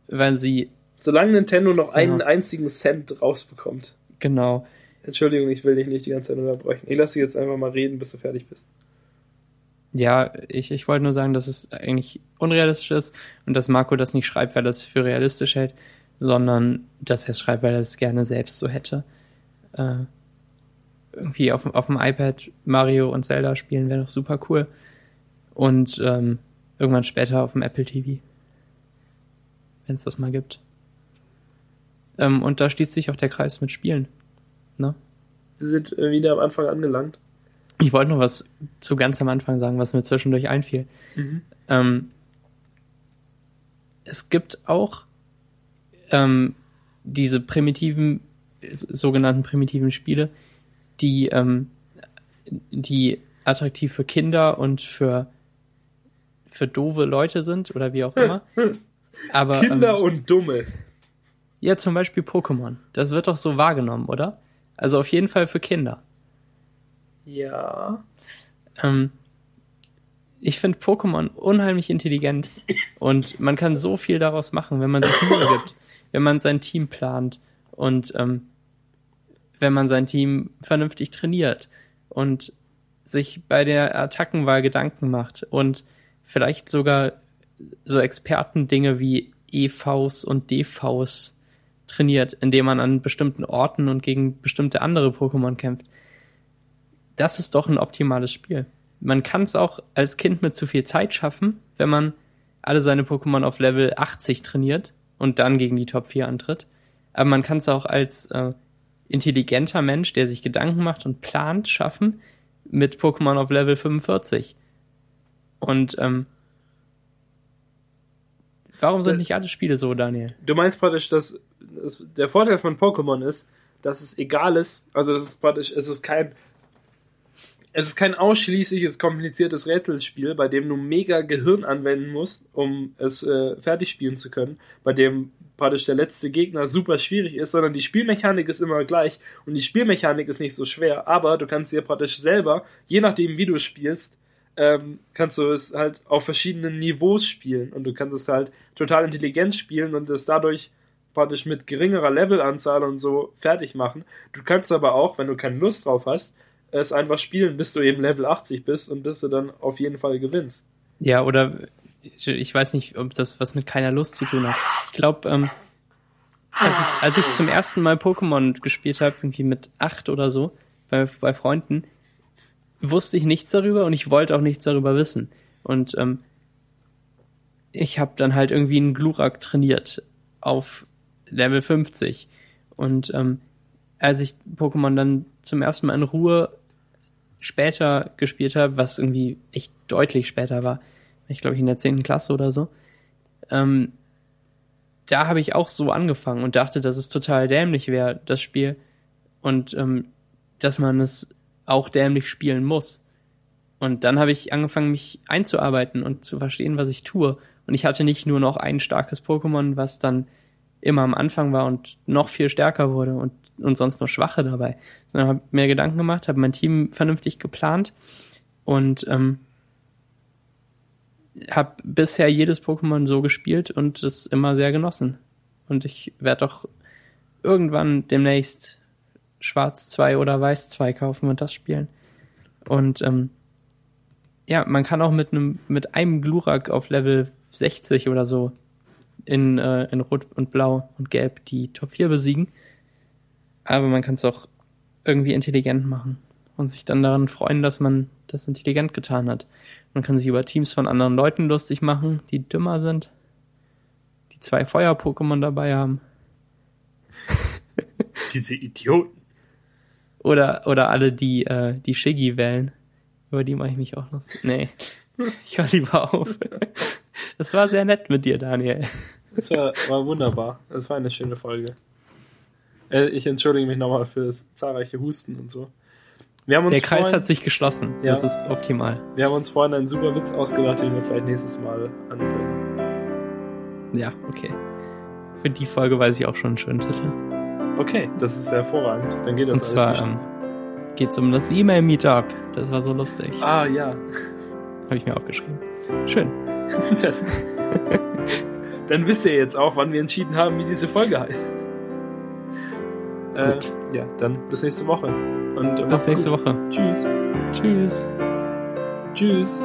weil sie. Solange Nintendo noch einen ja. einzigen Cent rausbekommt. Genau. Entschuldigung, ich will dich nicht die ganze Zeit unterbrechen. Ich lasse dich jetzt einfach mal reden, bis du fertig bist. Ja, ich, ich wollte nur sagen, dass es eigentlich unrealistisch ist und dass Marco das nicht schreibt, weil er es für realistisch hält, sondern dass er es schreibt, weil er es gerne selbst so hätte. Äh, irgendwie auf, auf dem iPad Mario und Zelda spielen wäre doch super cool. Und ähm, irgendwann später auf dem Apple TV. Wenn es das mal gibt. Ähm, und da schließt sich auch der Kreis mit Spielen. Ne? Wir sind äh, wieder am Anfang angelangt. Ich wollte noch was zu ganz am Anfang sagen, was mir zwischendurch einfiel. Mhm. Ähm, es gibt auch ähm, diese primitiven, sogenannten primitiven Spiele, die, ähm, die attraktiv für Kinder und für, für doofe Leute sind oder wie auch immer. Aber, Kinder ähm, und Dumme. Ja, zum Beispiel Pokémon. Das wird doch so wahrgenommen, oder? Also auf jeden Fall für Kinder. Ja. Ähm, ich finde Pokémon unheimlich intelligent und man kann so viel daraus machen, wenn man sich Mühe gibt, wenn man sein Team plant und ähm, wenn man sein Team vernünftig trainiert und sich bei der Attackenwahl Gedanken macht und vielleicht sogar so Expertendinge wie EVs und DVs trainiert, indem man an bestimmten Orten und gegen bestimmte andere Pokémon kämpft das ist doch ein optimales Spiel. Man kann es auch als Kind mit zu viel Zeit schaffen, wenn man alle seine Pokémon auf Level 80 trainiert und dann gegen die Top 4 antritt. Aber man kann es auch als äh, intelligenter Mensch, der sich Gedanken macht und plant, schaffen mit Pokémon auf Level 45. Und ähm, warum sind äh, nicht alle Spiele so, Daniel? Du meinst praktisch, dass das, der Vorteil von Pokémon ist, dass es egal ist, also es ist praktisch, es ist kein, es ist kein ausschließliches kompliziertes Rätselspiel, bei dem du mega Gehirn anwenden musst, um es äh, fertig spielen zu können, bei dem praktisch der letzte Gegner super schwierig ist, sondern die Spielmechanik ist immer gleich und die Spielmechanik ist nicht so schwer, aber du kannst dir praktisch selber, je nachdem wie du spielst, ähm, kannst du es halt auf verschiedenen Niveaus spielen und du kannst es halt total intelligent spielen und es dadurch praktisch mit geringerer Levelanzahl und so fertig machen. Du kannst aber auch, wenn du keine Lust drauf hast, es einfach spielen, bis du eben Level 80 bist und bis du dann auf jeden Fall gewinnst. Ja, oder ich weiß nicht, ob das was mit keiner Lust zu tun hat. Ich glaube, ähm, als, ich, als ich zum ersten Mal Pokémon gespielt habe, irgendwie mit acht oder so, bei, bei Freunden, wusste ich nichts darüber und ich wollte auch nichts darüber wissen. Und ähm, ich habe dann halt irgendwie einen Glurak trainiert auf Level 50. Und ähm, als ich Pokémon dann zum ersten Mal in Ruhe später gespielt habe, was irgendwie echt deutlich später war, ich glaube ich in der zehnten Klasse oder so, ähm, da habe ich auch so angefangen und dachte, dass es total dämlich wäre, das Spiel. Und ähm, dass man es auch dämlich spielen muss. Und dann habe ich angefangen, mich einzuarbeiten und zu verstehen, was ich tue. Und ich hatte nicht nur noch ein starkes Pokémon, was dann immer am Anfang war und noch viel stärker wurde und, und sonst noch schwache dabei, sondern habe mir Gedanken gemacht, habe mein Team vernünftig geplant und ähm, habe bisher jedes Pokémon so gespielt und es immer sehr genossen. Und ich werde doch irgendwann demnächst Schwarz 2 oder Weiß 2 kaufen und das spielen. Und ähm, ja, man kann auch mit einem mit einem Glurak auf Level 60 oder so in, äh, in Rot und Blau und Gelb die Top 4 besiegen. Aber man kann es auch irgendwie intelligent machen und sich dann daran freuen, dass man das intelligent getan hat. Man kann sich über Teams von anderen Leuten lustig machen, die dümmer sind, die zwei Feuer-Pokémon dabei haben. Diese Idioten. Oder, oder alle, die, äh, die Shiggy wählen. Über die mache ich mich auch lustig. Nee, ich höre lieber auf. Das war sehr nett mit dir, Daniel. Das war, war wunderbar. Das war eine schöne Folge. Äh, ich entschuldige mich nochmal für das zahlreiche Husten und so. Wir haben uns Der Kreis vorhin, hat sich geschlossen. Ja, das ist optimal. Wir haben uns vorhin einen super Witz ausgedacht, den wir vielleicht nächstes Mal anbringen. Ja, okay. Für die Folge weiß ich auch schon einen schönen Titel. Okay, das ist hervorragend. Dann geht das Und alles zwar, ähm, geht's um das E-Mail-Meetup. Das war so lustig. Ah, ja. Habe ich mir aufgeschrieben. Schön. Dann wisst ihr jetzt auch, wann wir entschieden haben, wie diese Folge heißt. Äh, Gut. Äh, ja, dann bis nächste Woche. Und bis nächste gut. Woche. Tschüss. Tschüss. Tschüss.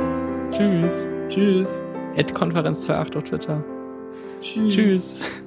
Tschüss. Tschüss. Ad Konferenz 28 auf Twitter. Tschüss. Tschüss.